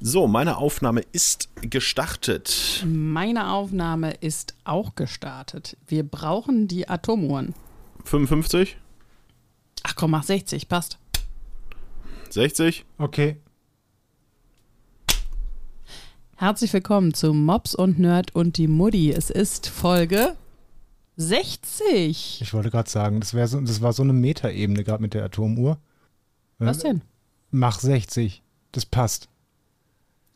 So, meine Aufnahme ist gestartet. Meine Aufnahme ist auch gestartet. Wir brauchen die Atomuhren. 55? Ach komm, mach 60, passt. 60? Okay. Herzlich willkommen zu Mops und Nerd und die Mutti. Es ist Folge 60. Ich wollte gerade sagen, das, so, das war so eine Metaebene gerade mit der Atomuhr. Was denn? Mach 60. Das passt.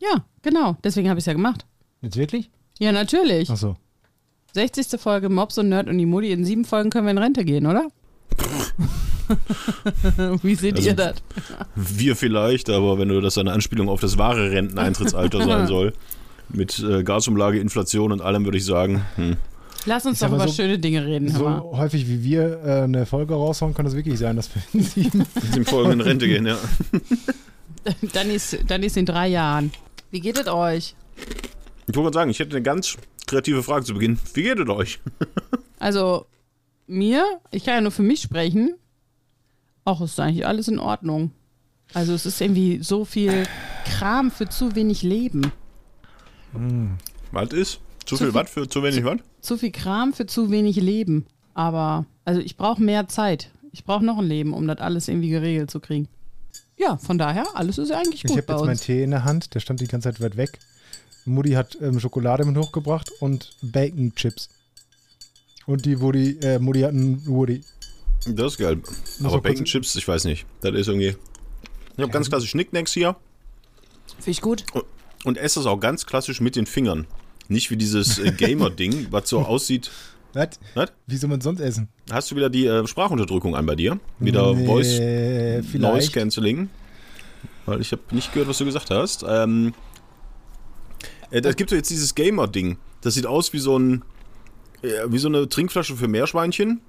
Ja, genau. Deswegen habe ich es ja gemacht. Jetzt wirklich? Ja, natürlich. Achso. 60. Folge Mops und Nerd und die Mutti. In sieben Folgen können wir in Rente gehen, oder? Wie seht Also- ihr das? Wir vielleicht, aber wenn du das eine Anspielung auf das wahre Renteneintrittsalter sein soll, mit äh, Gasumlage, Inflation und allem, würde ich sagen, hm, Lass uns Ich doch mal über so- schöne Dinge reden. So mal. häufig wie wir äh, eine Folge raushauen, kann das wirklich sein, dass wir in sieben. Folgen in Rente gehen, ja. Dann ist, dann ist in drei Jahren. Wie geht es euch? Ich wollte gerade sagen, ich hätte eine ganz kreative Frage zu Beginn. Wie geht es euch? Also, mir, ich kann ja nur für mich sprechen. Auch ist eigentlich alles in Ordnung. Also, es ist irgendwie so viel Kram für zu wenig Leben. Was ist? Zu Zu viel viel- was für zu wenig was? Zu viel Kram für zu wenig Leben. Aber, also, ich brauche mehr Zeit. Ich brauche noch ein Leben, um das alles irgendwie geregelt zu kriegen. Ja, von daher, alles ist eigentlich Ich gut habe bei jetzt meinen. Tee in der Hand, der stand die ganze Zeit weit weg. Mutti hat ähm, Schokolade mit hochgebracht und Bacon Chips. Und die Woody, äh, Mutti hat einen Woody. Das ist geil. Muss Aber Bacon Chips, ich weiß nicht. Das ist irgendwie. Ich habe ganz klassisch Schnicknacks hier Finde ich gut. und esse das auch ganz klassisch mit den Fingern. Nicht wie dieses äh, Gamer-Ding, was so aussieht. Was? Was? Wie soll man sonst essen? Hast du wieder die äh, Sprachunterdrückung an bei dir? Wieder Voice Nee, Noise vielleicht. Cancelling. Weil ich habe nicht gehört, was du gesagt hast. Ähm, äh, es gibt doch jetzt dieses Gamer-Ding. Das sieht aus wie so ein. äh, Wie so eine Trinkflasche für Meerschweinchen.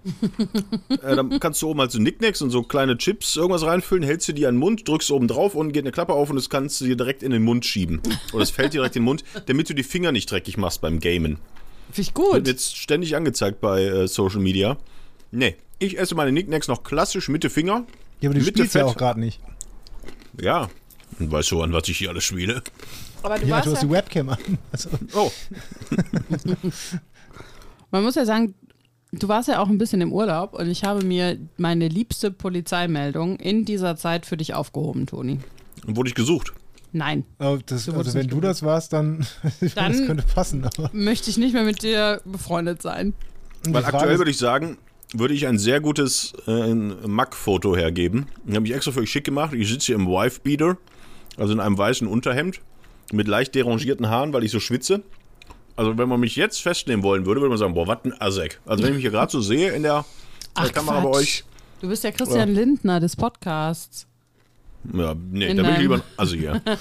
äh, dann kannst du oben halt so Nicknacks und so kleine Chips irgendwas reinfüllen, hältst du die an den Mund, drückst oben drauf und geht eine Klappe auf und das kannst du dir direkt in den Mund schieben. Oder es fällt dir direkt in den Mund, damit du die Finger nicht dreckig machst beim Gamen. Finde ich Wird gut. jetzt ständig angezeigt bei äh, Social Media. Nee, ich esse meine Nicknacks noch klassisch mit den Finger. Ja, aber du Mit spielst ja Fett. auch gerade nicht. Ja, und weißt du, an was ich hier alles spiele? Aber du Ja, warst du hast ja, die Webcam an. Also, Oh, man muss ja sagen, du warst ja auch ein bisschen im Urlaub und ich habe mir meine liebste Polizeimeldung in dieser Zeit für dich aufgehoben, Toni. dann wurde ich gesucht. Nein, oh, das, also wenn du das warst, dann, Dann- das könnte passen. Aber möchte ich nicht mehr mit dir befreundet sein. Weil aktuell würde ich sagen, würde ich ein sehr gutes äh, Mac-Foto hergeben. Den habe ich extra für euch schick gemacht. Ich sitze hier im Wife-Beater, also in einem weißen Unterhemd, mit leicht derangierten Haaren, weil ich so schwitze. Also wenn man mich jetzt festnehmen wollen würde, würde man sagen, boah, was ein Asek. Also wenn ich mich hier gerade so sehe in der äh, Ach, Kamera bei Quatsch. euch, Du bist ja Christian Lindner des Podcasts. Ja, nee, In da bin ich lieber ein Assi hier.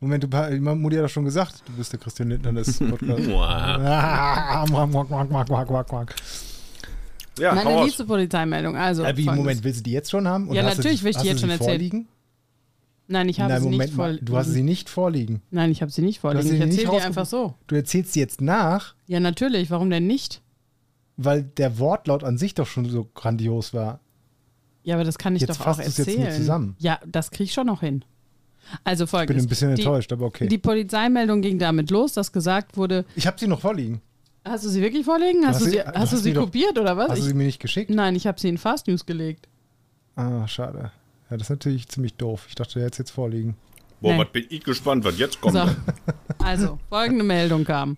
Moment, du, Mutti hat doch schon gesagt, du bist der Christian Lindner des Podcasts. Wow. Quack, quack, quack, quack, quack, quack, quack. Ja, Meine liebste Polizeimeldung. Also, Äh, wie. Moment, willst du die jetzt schon haben? Und Ja, natürlich will ich die jetzt schon erzählen. vorliegen? Nein, ich habe Nein, sie Moment nicht voll. du hast sie nicht vorliegen. Nein, ich habe sie nicht vorliegen. sie Ich erzähle rausge- einfach so. Du erzählst sie jetzt nach, Ja, natürlich. Warum denn nicht? weil der Wortlaut an sich doch schon so grandios war. Ja, aber das kann ich Jetzt doch auch es jetzt erzählen. nur zusammen. Ja, das kriege ich schon noch hin. Also Ich bin folgendes. ein bisschen die, enttäuscht, aber okay. Die Polizeimeldung ging damit los, dass gesagt wurde, ich habe sie noch vorliegen. hast du sie wirklich vorliegen? Hast hast du sie- du hast du hast sie mir doch- kopiert oder was? Hast du Ich, sie mir nicht geschickt? nein, ich habe sie in Fast News gelegt. Ah, schade. Ja, das ist natürlich ziemlich doof. Ich dachte, der hätte es jetzt vorliegen. Boah, Nee. was bin ich gespannt, was jetzt kommt. So. Also, folgende Meldung kam.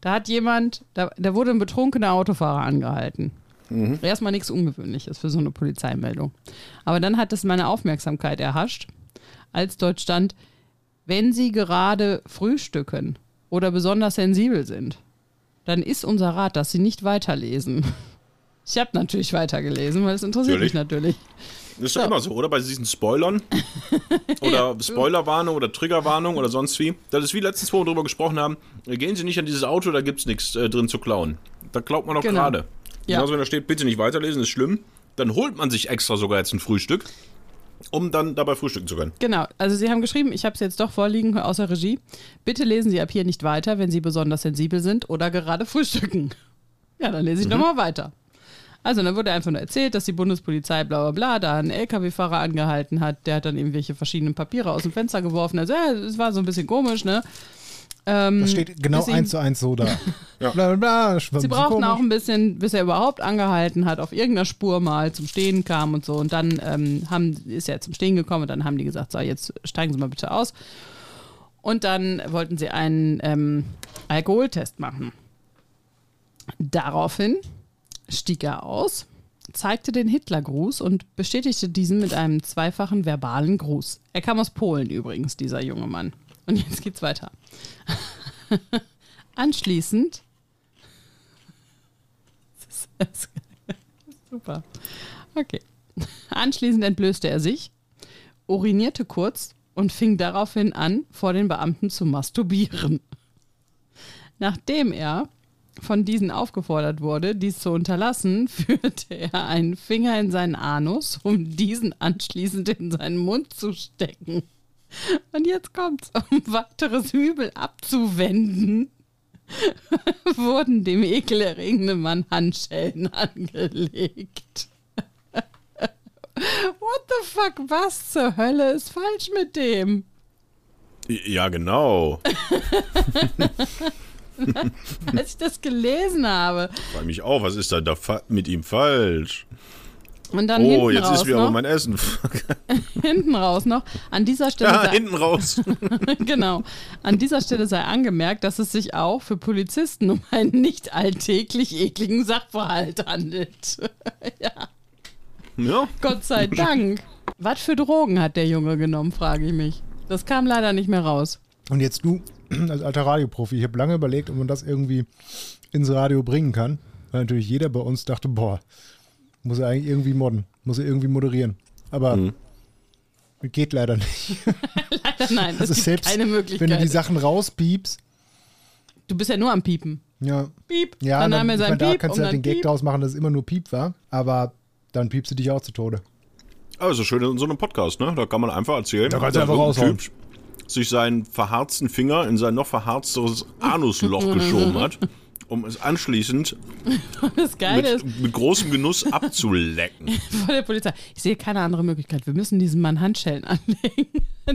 Da hat jemand, da, da wurde ein betrunkener Autofahrer angehalten. Erstmal nichts Ungewöhnliches für so eine Polizeimeldung. Aber dann hat es meine Aufmerksamkeit erhascht, als dort stand, wenn Sie gerade frühstücken oder besonders sensibel sind, dann ist unser Rat, dass Sie nicht weiterlesen. Ich habe natürlich weitergelesen, weil es interessiert mich natürlich. Ist doch So. immer so, oder? Bei diesen Spoilern. oder Spoilerwarnung oder Triggerwarnung oder sonst wie. Das ist wie letztens, wo wir drüber gesprochen haben. Gehen Sie nicht an dieses Auto, da gibt es nichts äh, drin zu klauen. Da klaut man doch Genau. gerade. Ja. Genauso, wenn da steht, bitte nicht weiterlesen, ist schlimm. Dann holt man sich extra sogar jetzt ein Frühstück, um dann dabei frühstücken zu können. Genau, also Sie haben geschrieben, ich habe es jetzt doch vorliegen aus der Regie. Bitte lesen Sie ab hier nicht weiter, wenn Sie besonders sensibel sind oder gerade frühstücken. Ja, dann lese ich nochmal weiter. Also dann wurde einfach nur erzählt, dass die Bundespolizei bla bla bla da einen LKW-Fahrer angehalten hat. Der hat dann irgendwelche verschiedenen Papiere aus dem Fenster geworfen. Also ja, es war so ein bisschen komisch, ne? Ähm, Das steht genau eins zu eins so da. Ja. Bla, bla, bla, Sie brauchten auch ein bisschen, bis er überhaupt angehalten hat, auf irgendeiner Spur mal zum Stehen kam und so. Und dann ähm, haben, ist er zum Stehen gekommen und dann haben die gesagt, so, jetzt steigen Sie mal bitte aus. Und dann wollten sie einen ähm, Alkoholtest machen. Daraufhin stieg er aus, zeigte den Hitlergruß und bestätigte diesen mit einem zweifachen verbalen Gruß. Er kam aus Polen übrigens, dieser junge Mann. Und jetzt geht's weiter. Anschließend das ist super. Okay. Anschließend entblößte er sich, urinierte kurz und fing daraufhin an, vor den Beamten zu masturbieren. Nachdem er von diesen aufgefordert wurde, dies zu unterlassen, führte er einen Finger in seinen Anus, um diesen anschließend in seinen Mund zu stecken. Und jetzt kommt's, um weiteres Übel abzuwenden, wurden dem ekelerregenden Mann Handschellen angelegt. What the fuck? Was zur Hölle ist falsch mit dem? Ja, genau. Als ich das gelesen habe. Frag mich auch, was ist da, da mit ihm falsch? Und dann Oh, hinten, jetzt raus ist wieder noch, aber mein Essen. hinten raus noch. An dieser Stelle Ja, sei, hinten raus. genau. An dieser Stelle sei angemerkt, dass es sich auch für Polizisten um einen nicht alltäglich ekligen Sachverhalt handelt. ja, Ja. Gott sei Dank. Was für Drogen hat der Junge genommen, frage ich mich. Das kam leider nicht mehr raus. Und jetzt du, als alter Radioprofi, ich habe lange überlegt, ob man das irgendwie ins Radio bringen kann. Weil natürlich jeder bei uns dachte, boah, muss er eigentlich irgendwie modden, muss er irgendwie moderieren. Aber Mhm. geht leider nicht. Leider nein, es Also gibt selbst keine wenn Möglichkeit. du die Sachen rauspiepst, Du bist ja nur am Piepen. ja, Piep. ja, dann dann, ich sein meine, da Piep kannst du halt dann den Gag Piep. draus machen, dass es immer nur Piep war, aber dann piepst du dich auch zu Tode. Also schön in so einem Podcast, ne? Da kann man einfach erzählen, Da kannst du dass einfach raushauen. Typ sich seinen verharzten Finger in sein noch verharzteres Anusloch geschoben hat, um es anschließend Das Geile ist, mit, mit großem Genuss abzulecken. vor der Polizei, ich sehe keine andere Möglichkeit. Wir müssen diesem Mann Handschellen anlegen,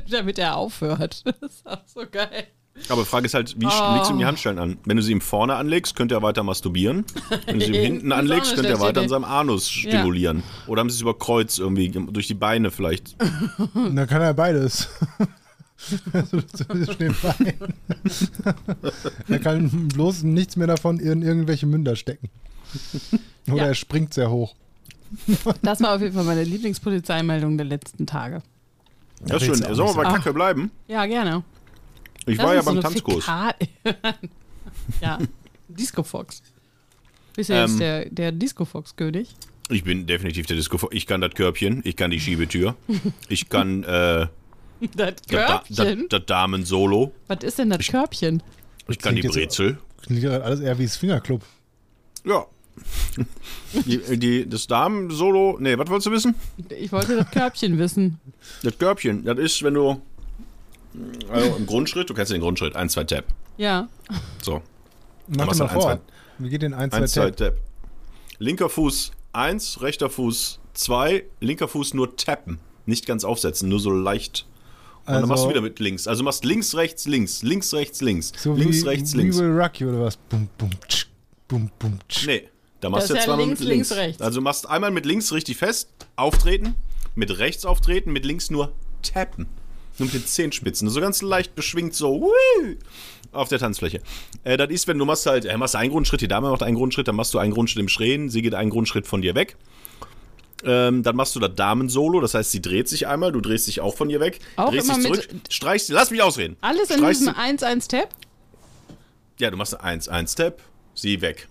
damit er aufhört. Das ist auch so geil. Aber die Frage ist halt, wie Oh. legst du ihm die Handschellen an? Wenn du sie ihm vorne anlegst, könnte er weiter masturbieren. Wenn du sie ihm hinten anlegst, könnte er weiter an seinem Anus stimulieren. Oder haben sie es über Kreuz irgendwie, durch die Beine vielleicht. Dann kann er beides. Also, er kann bloß nichts mehr davon in irgendwelche Münder stecken. Oder Ja. er springt sehr hoch. Das war auf jeden Fall meine Lieblingspolizeimeldung der letzten Tage. Das ist schön. Sollen wir bei. Kacke bleiben? Ja, gerne. Ich Das war ja so beim Tanzkurs. Ja, Disco Fox. Bist du jetzt Ähm. der, der Disco Fox-König? Ich bin definitiv der Disco. Ich kann das Körbchen, ich kann die Schiebetür, ich kann äh, Das das Da- das- Körbchen? das Damen-Solo, Was ist denn das Körbchen? ich kann die klingt jetzt- Brezel. Klingt alles eher wie das Fingerclub. Ja. Die, die, das Damen-Solo, nee, was wolltest du wissen? Ich wollte das Körbchen wissen. Das Körbchen, das ist, wenn du, also im Grundschritt, du kennst den Grundschritt, 1, 2, Tap. Ja. So, Mach dir mal vor. zwei- Wie geht denn 1, 2, 1, 2, Tap? Tap. Linker Fuß 1, rechter Fuß 2, linker Fuß nur tappen. Nicht ganz aufsetzen, nur so leicht. Und dann Also- machst du wieder mit links. Also machst links, rechts, links, links, rechts, links, So links, wie rechts, We links. Will Rock You oder was? Bum, bum, tsch, bum, bum, tsch. Nee, da machst du jetzt ja zweimal links, mit links. links, rechts. Also machst einmal mit links richtig fest, auftreten, mit rechts auftreten, mit links nur tappen. Nur mit den Zehenspitzen. So ganz leicht beschwingt so wuh, auf der Tanzfläche. Äh, das ist, wenn du machst halt, äh, machst einen Grundschritt, die Dame macht einen Grundschritt, dann machst du einen Grundschritt im Schrähen, sie geht einen Grundschritt von dir weg. Ähm, dann machst du das Damen-Solo, das heißt, sie dreht sich einmal, du drehst dich auch von ihr weg, Auch drehst dich zurück, streichst sie, lass mich ausreden. Alles in Streichst diesem sie- 1-1-Tab? ja, du machst 1, 1 Step, sie weg.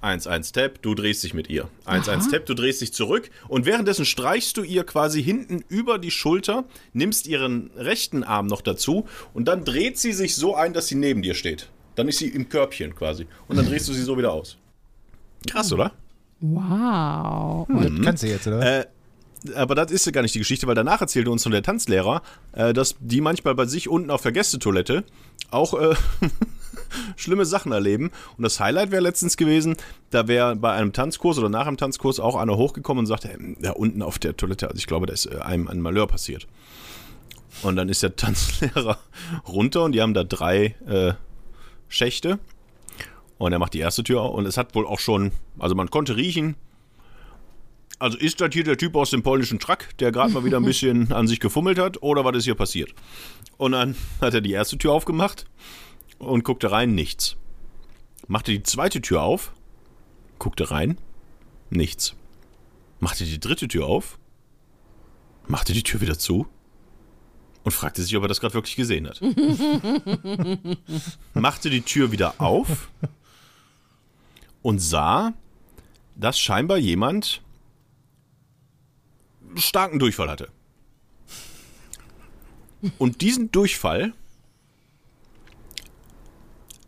1, 1 Step, du drehst dich mit ihr. 1, 1 Step, du drehst dich zurück. Und währenddessen streichst du ihr quasi hinten über die Schulter, nimmst ihren rechten Arm noch dazu und dann dreht sie sich so ein, dass sie neben dir steht. Dann ist sie im Körbchen quasi. Und dann drehst du sie so wieder aus. Krass, oder? Wow. Das kannst du jetzt, oder? Äh, aber das ist ja gar nicht die Geschichte, weil danach erzählte uns von der Tanzlehrer, äh, dass die manchmal bei sich unten auf der Gästetoilette auch äh, schlimme Sachen erleben. Und das Highlight wäre letztens gewesen, da wäre bei einem Tanzkurs oder nach einem Tanzkurs auch einer hochgekommen und sagte, hey, da unten auf der Toilette, also ich glaube, da ist äh, einem ein Malheur passiert. Und dann ist der Tanzlehrer runter und die haben da drei äh, Schächte. Und er macht die erste Tür auf und es hat wohl auch schon, also man konnte riechen, also ist das hier der Typ aus dem polnischen Truck, der gerade mal wieder ein bisschen an sich gefummelt hat, oder was ist hier passiert? Und dann hat er die erste Tür aufgemacht und guckte rein, nichts. Machte die zweite Tür auf, guckte rein, nichts. Machte die dritte Tür auf, machte die Tür wieder zu und fragte sich, ob er das gerade wirklich gesehen hat. machte die Tür wieder auf und sah, dass scheinbar jemand starken Durchfall hatte. Und diesen Durchfall,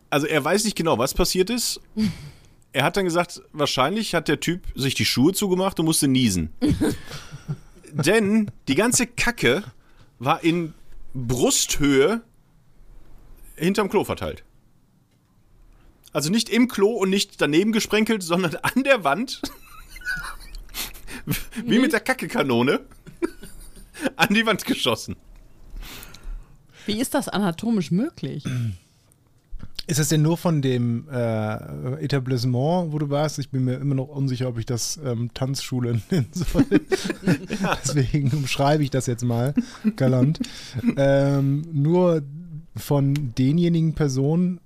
also er weiß nicht genau, was passiert ist. Er hat dann gesagt, wahrscheinlich hat der Typ sich die Schuhe zugemacht und musste niesen. Denn die ganze Kacke war in Brusthöhe hinterm Klo verteilt. Also nicht im Klo und nicht daneben gesprenkelt, sondern an der Wand. Wie mit der Kackekanone. an die Wand geschossen. Wie ist das anatomisch möglich? Ist es denn nur von dem äh, Etablissement, wo du warst? Ich bin mir immer noch unsicher, ob ich das ähm, Tanzschule nennen soll. Deswegen umschreibe ich das jetzt mal galant. Ähm, nur von denjenigen Personen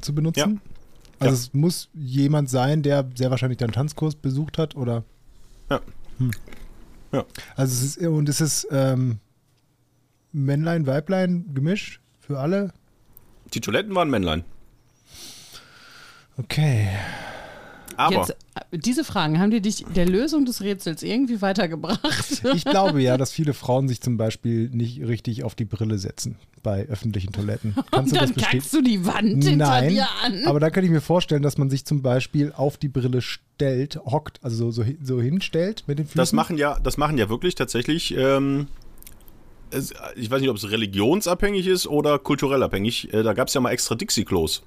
zu benutzen? Ja. Also Ja. es muss jemand sein, der sehr wahrscheinlich deinen Tanzkurs besucht hat oder Ja. Ja. also es ist und es ist ähm, Männlein, Weiblein gemischt für alle. Die Toiletten waren Männlein. Okay. Aber Jetzt, diese Fragen, haben die dich der Lösung des Rätsels irgendwie weitergebracht? Ich glaube ja, dass viele Frauen sich zum Beispiel nicht richtig auf die Brille setzen bei öffentlichen Toiletten. Kannst Und du das dann kackst du die Wand hinter Nein, dir an. aber da kann ich mir vorstellen, dass man sich zum Beispiel auf die Brille stellt, hockt, also so, so, so hinstellt mit den Füßen. das machen ja, das machen ja wirklich tatsächlich. Ähm, ich weiß nicht, ob es religionsabhängig ist oder kulturell abhängig. Äh, da gab es ja mal extra Dixie-Klos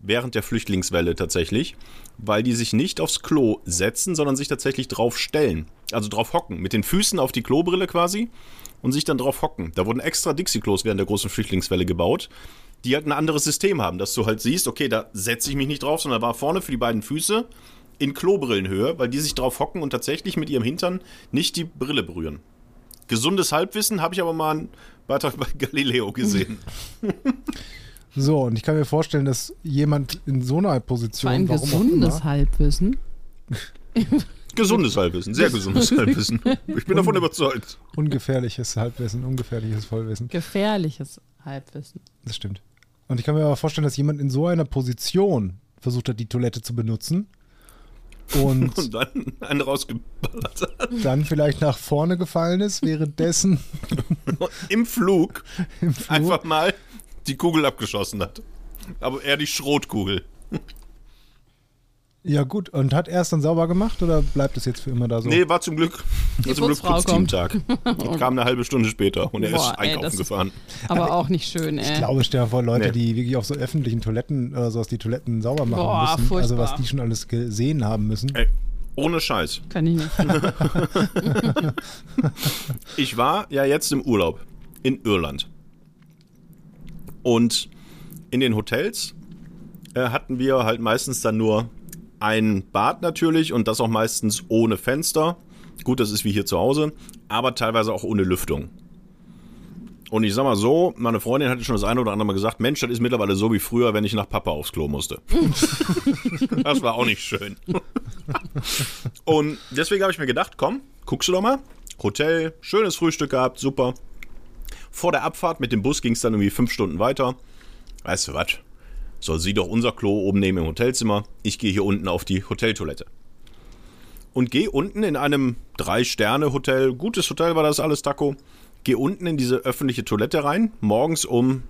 während der Flüchtlingswelle tatsächlich, weil die sich nicht aufs Klo setzen, sondern sich tatsächlich drauf stellen. Also drauf hocken, mit den Füßen auf die Klobrille quasi und sich dann drauf hocken. Da wurden extra Dixie-Klos während der großen Flüchtlingswelle gebaut, die halt ein anderes System haben, dass du halt siehst, okay, da setze ich mich nicht drauf, sondern war vorne für die beiden Füße in Klobrillenhöhe, weil die sich drauf hocken und tatsächlich mit ihrem Hintern nicht die Brille berühren. Gesundes Halbwissen habe ich aber mal einen Beitrag bei Galileo gesehen. So, und ich kann mir vorstellen, dass jemand in so einer Position, ein gesundes Halbwissen. Gesundes Halbwissen, sehr gesundes Halbwissen. Ich bin davon überzeugt. ungefährliches Halbwissen, ungefährliches Vollwissen. Gefährliches Halbwissen. Das stimmt. Und ich kann mir aber vorstellen, dass jemand in so einer Position versucht hat, die Toilette zu benutzen und Und dann einen rausgeballert hat. dann vielleicht nach vorne gefallen ist, währenddessen Im Flug im Flur einfach mal die Kugel abgeschossen hat. Aber eher die Schrotkugel. Ja, gut. Und hat er es dann sauber gemacht oder bleibt es jetzt für immer da so? Nee, war zum Glück, war zum Glück kommt. Putzteamtag. Und kam eine halbe Stunde später und er Boah, ist ey, einkaufen ist- gefahren. Aber auch nicht schön, ey. Ich glaube, stell dir vor, Leute, Nee. die wirklich auf so öffentlichen Toiletten oder sowas die Toiletten sauber machen Boah, müssen. Also furchtbar. was die schon alles gesehen haben müssen. Ey, ohne Scheiß. Kann ich nicht. Ich war ja jetzt im Urlaub in Irland. Und in den Hotels äh, hatten wir halt meistens dann nur ein Bad natürlich und das auch meistens ohne Fenster. Gut, das ist wie hier zu Hause, aber teilweise auch ohne Lüftung. Und ich sag mal so, meine Freundin hatte schon das eine oder andere Mal gesagt, Mensch, das ist mittlerweile so wie früher, wenn ich nach Papa aufs Klo musste. das war auch nicht schön. Und deswegen habe ich mir gedacht, komm, guckst du doch mal. Hotel, schönes Frühstück gehabt, super. Vor der Abfahrt mit dem Bus ging es dann irgendwie fünf Stunden weiter. Weißt du was? Soll sie doch unser Klo oben nehmen im Hotelzimmer. Ich gehe hier unten auf die Hoteltoilette. Und gehe unten in einem Drei-Sterne-Hotel, gutes Hotel war das alles, Taco. Gehe unten in diese öffentliche Toilette rein, morgens um,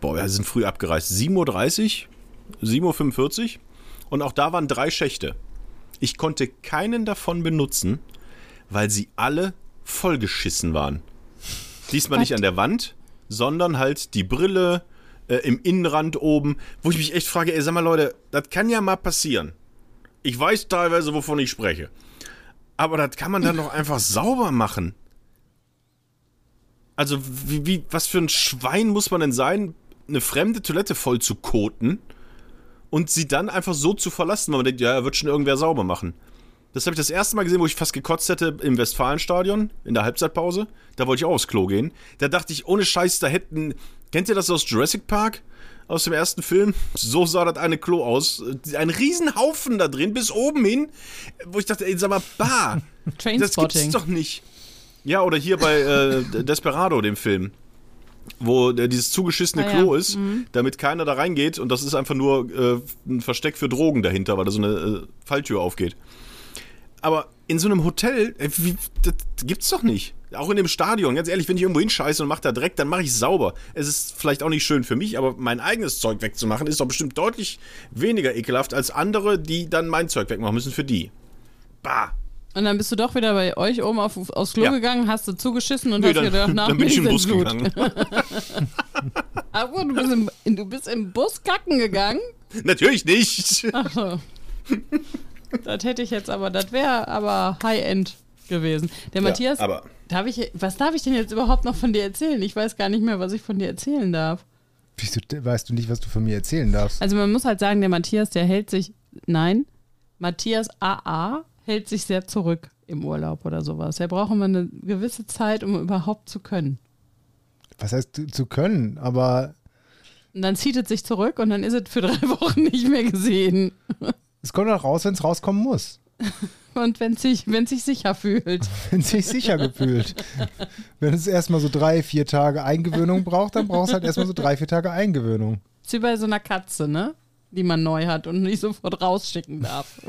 boah, wir sind früh abgereist, 7.30 Uhr, 7.45 Uhr. Und auch da waren drei Schächte. Ich konnte keinen davon benutzen, weil sie alle vollgeschissen waren. Diesmal nicht an der Wand, sondern halt die Brille, äh, im Innenrand oben, wo ich mich echt frage, ey, sag mal Leute, das kann ja mal passieren. Ich weiß teilweise, wovon ich spreche. Aber das kann man dann doch einfach sauber machen. Also, wie, wie, was für ein Schwein muss man denn sein, eine fremde Toilette voll zu koten und sie dann einfach so zu verlassen, weil man denkt, ja, wird schon irgendwer sauber machen. Das habe ich das erste Mal gesehen, wo ich fast gekotzt hätte im Westfalenstadion in der Halbzeitpause. Da wollte ich auch aufs Klo gehen. Da dachte ich, ohne Scheiß, da hätten. Kennt ihr das aus Jurassic Park? Aus dem ersten Film? So sah das eine Klo aus. Ein Riesenhaufen da drin, bis oben hin. Wo ich dachte, ey, sag mal, bah. das gibt's doch nicht. Ja, oder hier bei äh, Desperado, dem Film wo äh, dieses zugeschissene ah, Klo ja. ist, mhm. damit keiner da reingeht und das ist einfach nur äh, ein Versteck für Drogen dahinter, weil da so eine äh, Falltür aufgeht. Aber in so einem Hotel, äh, wie, das gibt's doch nicht. Auch in dem Stadion, ganz ehrlich, wenn ich irgendwo hinscheiße und mache da Dreck, dann mache ich sauber. Es ist vielleicht auch nicht schön für mich, aber mein eigenes Zeug wegzumachen, ist doch bestimmt deutlich weniger ekelhaft als andere, die dann mein Zeug wegmachen müssen für die. Bah. Und dann bist du doch wieder bei euch oben auf, aufs Klo ja. gegangen, hast du zugeschissen und nee, hast dann, gedacht, nach dann bin ich im Bus Blut. gegangen. Aber du bist, im, du bist im Bus kacken gegangen? Natürlich nicht. Ach so. Das hätte ich jetzt aber, das wäre aber High-End gewesen. Der ja, Matthias, aber darf ich, was darf ich denn jetzt überhaupt noch von dir erzählen? Ich weiß gar nicht mehr, was ich von dir erzählen darf. Wieso weißt du nicht, was du von mir erzählen darfst? Also man muss halt sagen, der Matthias, der hält sich, nein, Matthias AA hält sich sehr zurück im Urlaub oder sowas. Er braucht immer eine gewisse Zeit, um überhaupt zu können. Was heißt zu können? Aber. Und dann zieht es sich zurück und dann ist es für drei Wochen nicht mehr gesehen. Es kommt auch raus, wenn es rauskommen muss. Und wenn es sich, sich sicher fühlt. wenn es sich sicher gefühlt. wenn es erstmal so drei, vier Tage Eingewöhnung braucht, dann braucht es halt erstmal so drei, vier Tage Eingewöhnung. ist wie bei so einer Katze, ne? Die man neu hat und nicht sofort rausschicken darf.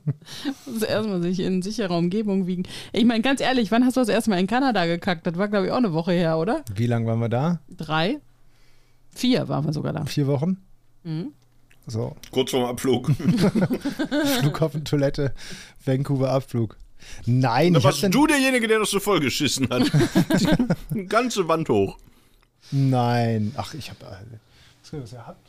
Muss erstmal sich in sicherer Umgebung wiegen. Ich meine, ganz ehrlich, wann hast du das erstmal in Kanada gekackt? Das war, glaube ich, auch eine Woche her, oder? Wie lange waren wir da? Drei? Vier waren wir sogar da. Vier Wochen? Mhm. So. Kurz vorm Abflug. Flughafentoilette, Vancouver Abflug. Nein, da warst du derjenige, der das so vollgeschissen hat. Die ganze Wand hoch. Nein. Ach, ich habe. Was was ihr habt?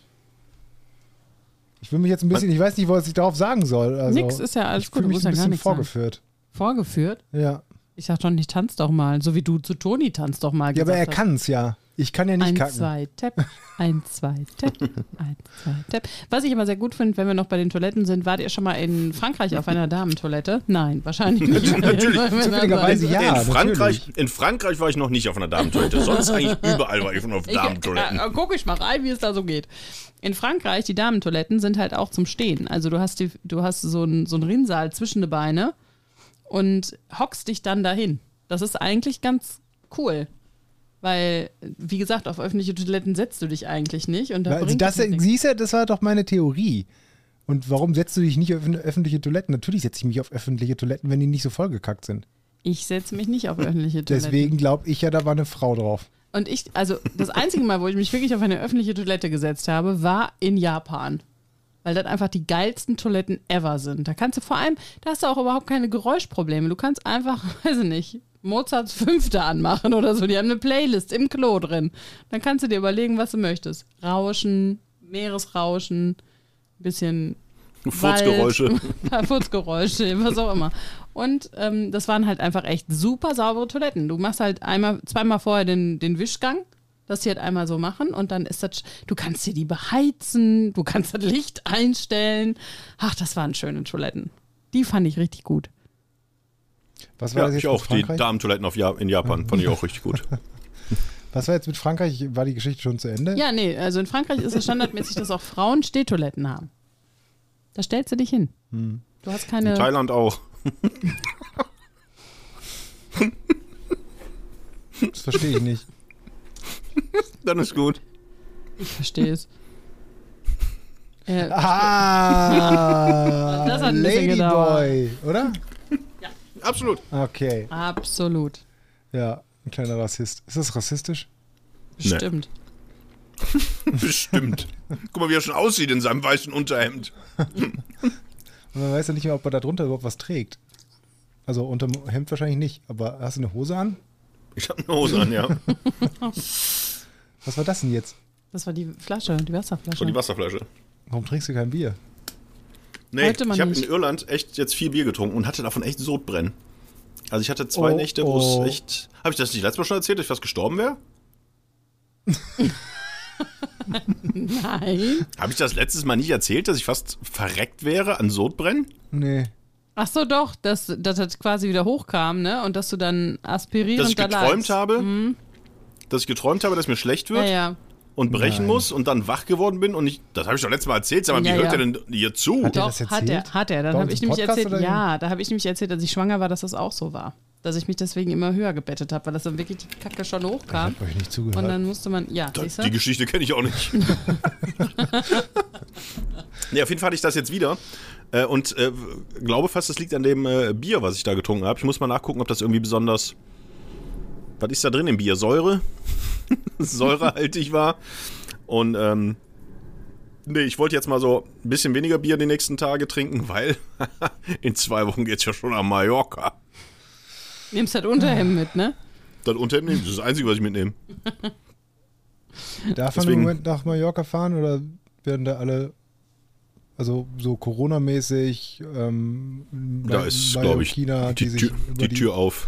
Ich will mich jetzt ein bisschen, ich weiß nicht, was ich darauf sagen soll. Also, Nix ist ja alles ich gut. Ich mich ein bisschen vorgeführt. Sagen. Vorgeführt? Ja. Ich sag schon, ich tanz doch mal. So wie du zu Toni tanzt doch mal. Ja, aber er kann es ja. Ich kann ja nicht ein, kacken. Zwei, Tap, ein, zwei, Tap, ein, zwei, Tap. Was ich immer sehr gut finde, wenn wir noch bei den Toiletten sind, wart ihr schon mal in Frankreich auf einer Damentoilette? Nein, wahrscheinlich nicht. natürlich. Zufälligerweise ja. In Frankreich, in Frankreich war ich noch nicht auf einer Damentoilette. Sonst eigentlich überall war ich schon auf Damentoiletten. Äh, guck ich mal rein, wie es da so geht. In Frankreich, die Damentoiletten sind halt auch zum Stehen. Also du hast, die, du hast so einen so Rinnsal zwischen die Beine und hockst dich dann dahin. Das ist eigentlich ganz cool. Weil, wie gesagt, auf öffentliche Toiletten setzt du dich eigentlich nicht. Und da also das, siehst du, das war doch meine Theorie. Und warum setzt du dich nicht auf öffentliche Toiletten? Natürlich setze ich mich auf öffentliche Toiletten, wenn die nicht so vollgekackt sind. Ich setze mich nicht auf öffentliche Toiletten. Deswegen glaube ich ja, da war eine Frau drauf. Und ich, also das einzige Mal, wo ich mich wirklich auf eine öffentliche Toilette gesetzt habe, war in Japan. Weil das einfach die geilsten Toiletten ever sind. Da kannst du vor allem, da hast du auch überhaupt keine Geräuschprobleme. Du kannst einfach, weiß ich nicht, Mozarts Fünfte anmachen oder so. Die haben eine Playlist im Klo drin. Dann kannst du dir überlegen, was du möchtest. Rauschen, Meeresrauschen, bisschen Furzgeräusche. Furzgeräusche, was auch immer. Und ähm, das waren halt einfach echt super saubere Toiletten. Du machst halt einmal, zweimal vorher den, den Wischgang, dass sie halt einmal so machen und dann ist das, du kannst dir die beheizen, du kannst das Licht einstellen. Ach, das waren schöne Toiletten. Die fand ich richtig gut. Was war ja, das jetzt ich auch. Die Damentoiletten auf ja in Japan fand ich auch richtig gut. Was war jetzt mit Frankreich? War die Geschichte schon zu Ende? Ja, nee, also in Frankreich ist es standardmäßig, dass auch Frauen Stehtoiletten haben. Da stellst du dich hin. Hm. Du hast keine. In Thailand auch. das verstehe ich nicht. Dann ist gut. Ich verstehe es. Äh, ah, das hat ein Ladyboy, oder? Absolut. Okay. Absolut. Ja, ein kleiner Rassist. Ist das rassistisch? Bestimmt. Bestimmt. Guck mal, wie er schon aussieht in seinem weißen Unterhemd. Und man weiß ja nicht mehr, ob er da drunter überhaupt was trägt. Also unter dem Hemd wahrscheinlich nicht, aber hast du eine Hose an? Ich habe eine Hose an, ja. was war das denn jetzt? Das war die Flasche, die Wasserflasche. Und die Wasserflasche. Warum trinkst du kein Bier? Nee, ich habe in Irland echt jetzt vier Bier getrunken und hatte davon echt Sodbrennen. Also ich hatte zwei Oh, Nächte, wo oh. es echt. Habe ich das nicht letztes Mal schon erzählt, dass ich fast gestorben wäre? Nein. Habe ich das letztes Mal nicht erzählt, dass ich fast verreckt wäre an Sodbrennen? Nee. Ach so, doch, dass, dass das quasi wieder hochkam, ne? Und dass du dann aspirierend Dass ich da geträumt lagst. habe, dass ich geträumt habe, dass mir schlecht wird Ja, ja. Und brechen Nein. muss und dann wach geworden bin und ich. Das habe ich doch letztes Mal erzählt, sag mal, wie Ja, hört ja. der denn hier zu? Hat der Doch, das hat er, hat er. Dann habe ich nämlich Podcast erzählt, ja, da habe ich nämlich erzählt, als ich schwanger war, dass das auch so war. Dass ich mich deswegen immer höher gebettet habe, weil das dann wirklich die Kacke schon Ich hochkam. hab euch nicht zugehört. Und dann musste man, ja, Da- siehst du? Die Geschichte kenne ich auch nicht. nee, auf jeden Fall hatte ich das jetzt wieder. Äh, und äh, glaube fast, das liegt an dem äh, Bier, was ich da getrunken habe. Ich muss mal nachgucken, ob das irgendwie besonders. Was ist da drin im Bier? Säure? Säurehaltig war. Und ähm, nee, ich wollte jetzt mal so ein bisschen weniger Bier die nächsten Tage trinken, weil in zwei Wochen geht's ja schon an Mallorca. Nimmst halt Unterhemd mit, ne? Das Unternehmen, das ist das Einzige, was ich mitnehme. Darf man im Moment nach Mallorca fahren oder werden da alle, also so Corona-mäßig, ähm, Da ist, glaube ich, China, die, die, sich Tür, über die Tür auf.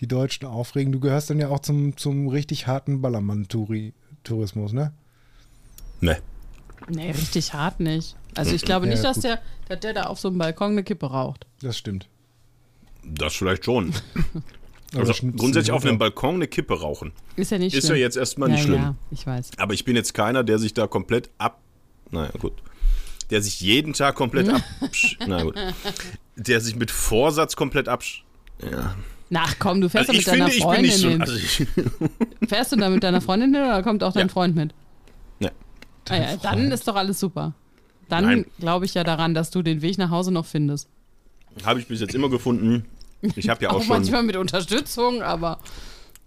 Die Deutschen aufregen? Du gehörst dann ja auch zum, zum richtig harten Ballermann-Tourismus, ne? Ne. Nee, richtig hart nicht. Also ich glaube nicht, Ja, dass gut. der, dass der da auf so einem Balkon eine Kippe raucht. Das stimmt. Das vielleicht schon. Aber Also grundsätzlich auf einem. Balkon eine Kippe rauchen. Ist ja nicht Ist ja schlimm. jetzt erstmal ja, nicht schlimm. Ja, ich weiß. Aber ich bin jetzt keiner, der sich da komplett ab. Naja, gut. Der sich jeden Tag komplett ab. Na gut. Der sich mit Vorsatz komplett absch. Ja. Na komm, du fährst Also doch ich mit deiner finde, bin Freundin so. hin. Also Fährst du da mit deiner Freundin hin oder kommt auch dein Ja. Freund mit? Ne. Ah ja, dann ist doch alles super. Dann glaube ich ja daran, dass du den Weg nach Hause noch findest. habe ich bis jetzt immer gefunden. Ich habe ja Auch, auch schon. manchmal mit Unterstützung, aber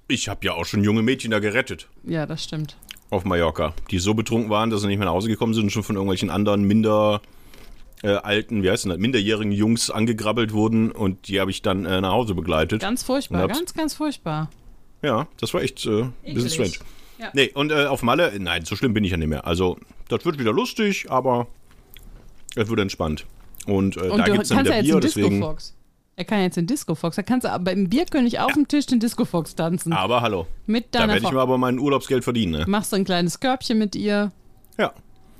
Ich habe ja auch schon junge Mädchen da gerettet. ja, das stimmt. Auf Mallorca. Die so betrunken waren, dass sie nicht mehr nach Hause gekommen sind und schon von irgendwelchen anderen minder. Äh, alten, wie heißt denn das, minderjährigen Jungs angegrabbelt wurden und die habe ich dann äh, nach Hause begleitet. Ganz furchtbar, ganz, ganz furchtbar. Ja, das war echt äh, ein bisschen strange. Ja. Nee, und äh, auf Malle, nein, so schlimm bin ich ja nicht mehr. Also, das wird wieder lustig, aber es wird entspannt. Und, äh, Und da du gibt es dann kannst ja wieder jetzt Bier, deswegen. Disco-Fox. Er kann jetzt in Disco-Fox. Da kannst du aber im Bierkönig auf dem Tisch den Disco-Fox tanzen. Aber hallo, mit da deiner werde ich mir aber mein Urlaubsgeld verdienen, ne? Machst du ein kleines Körbchen mit ihr. Ja.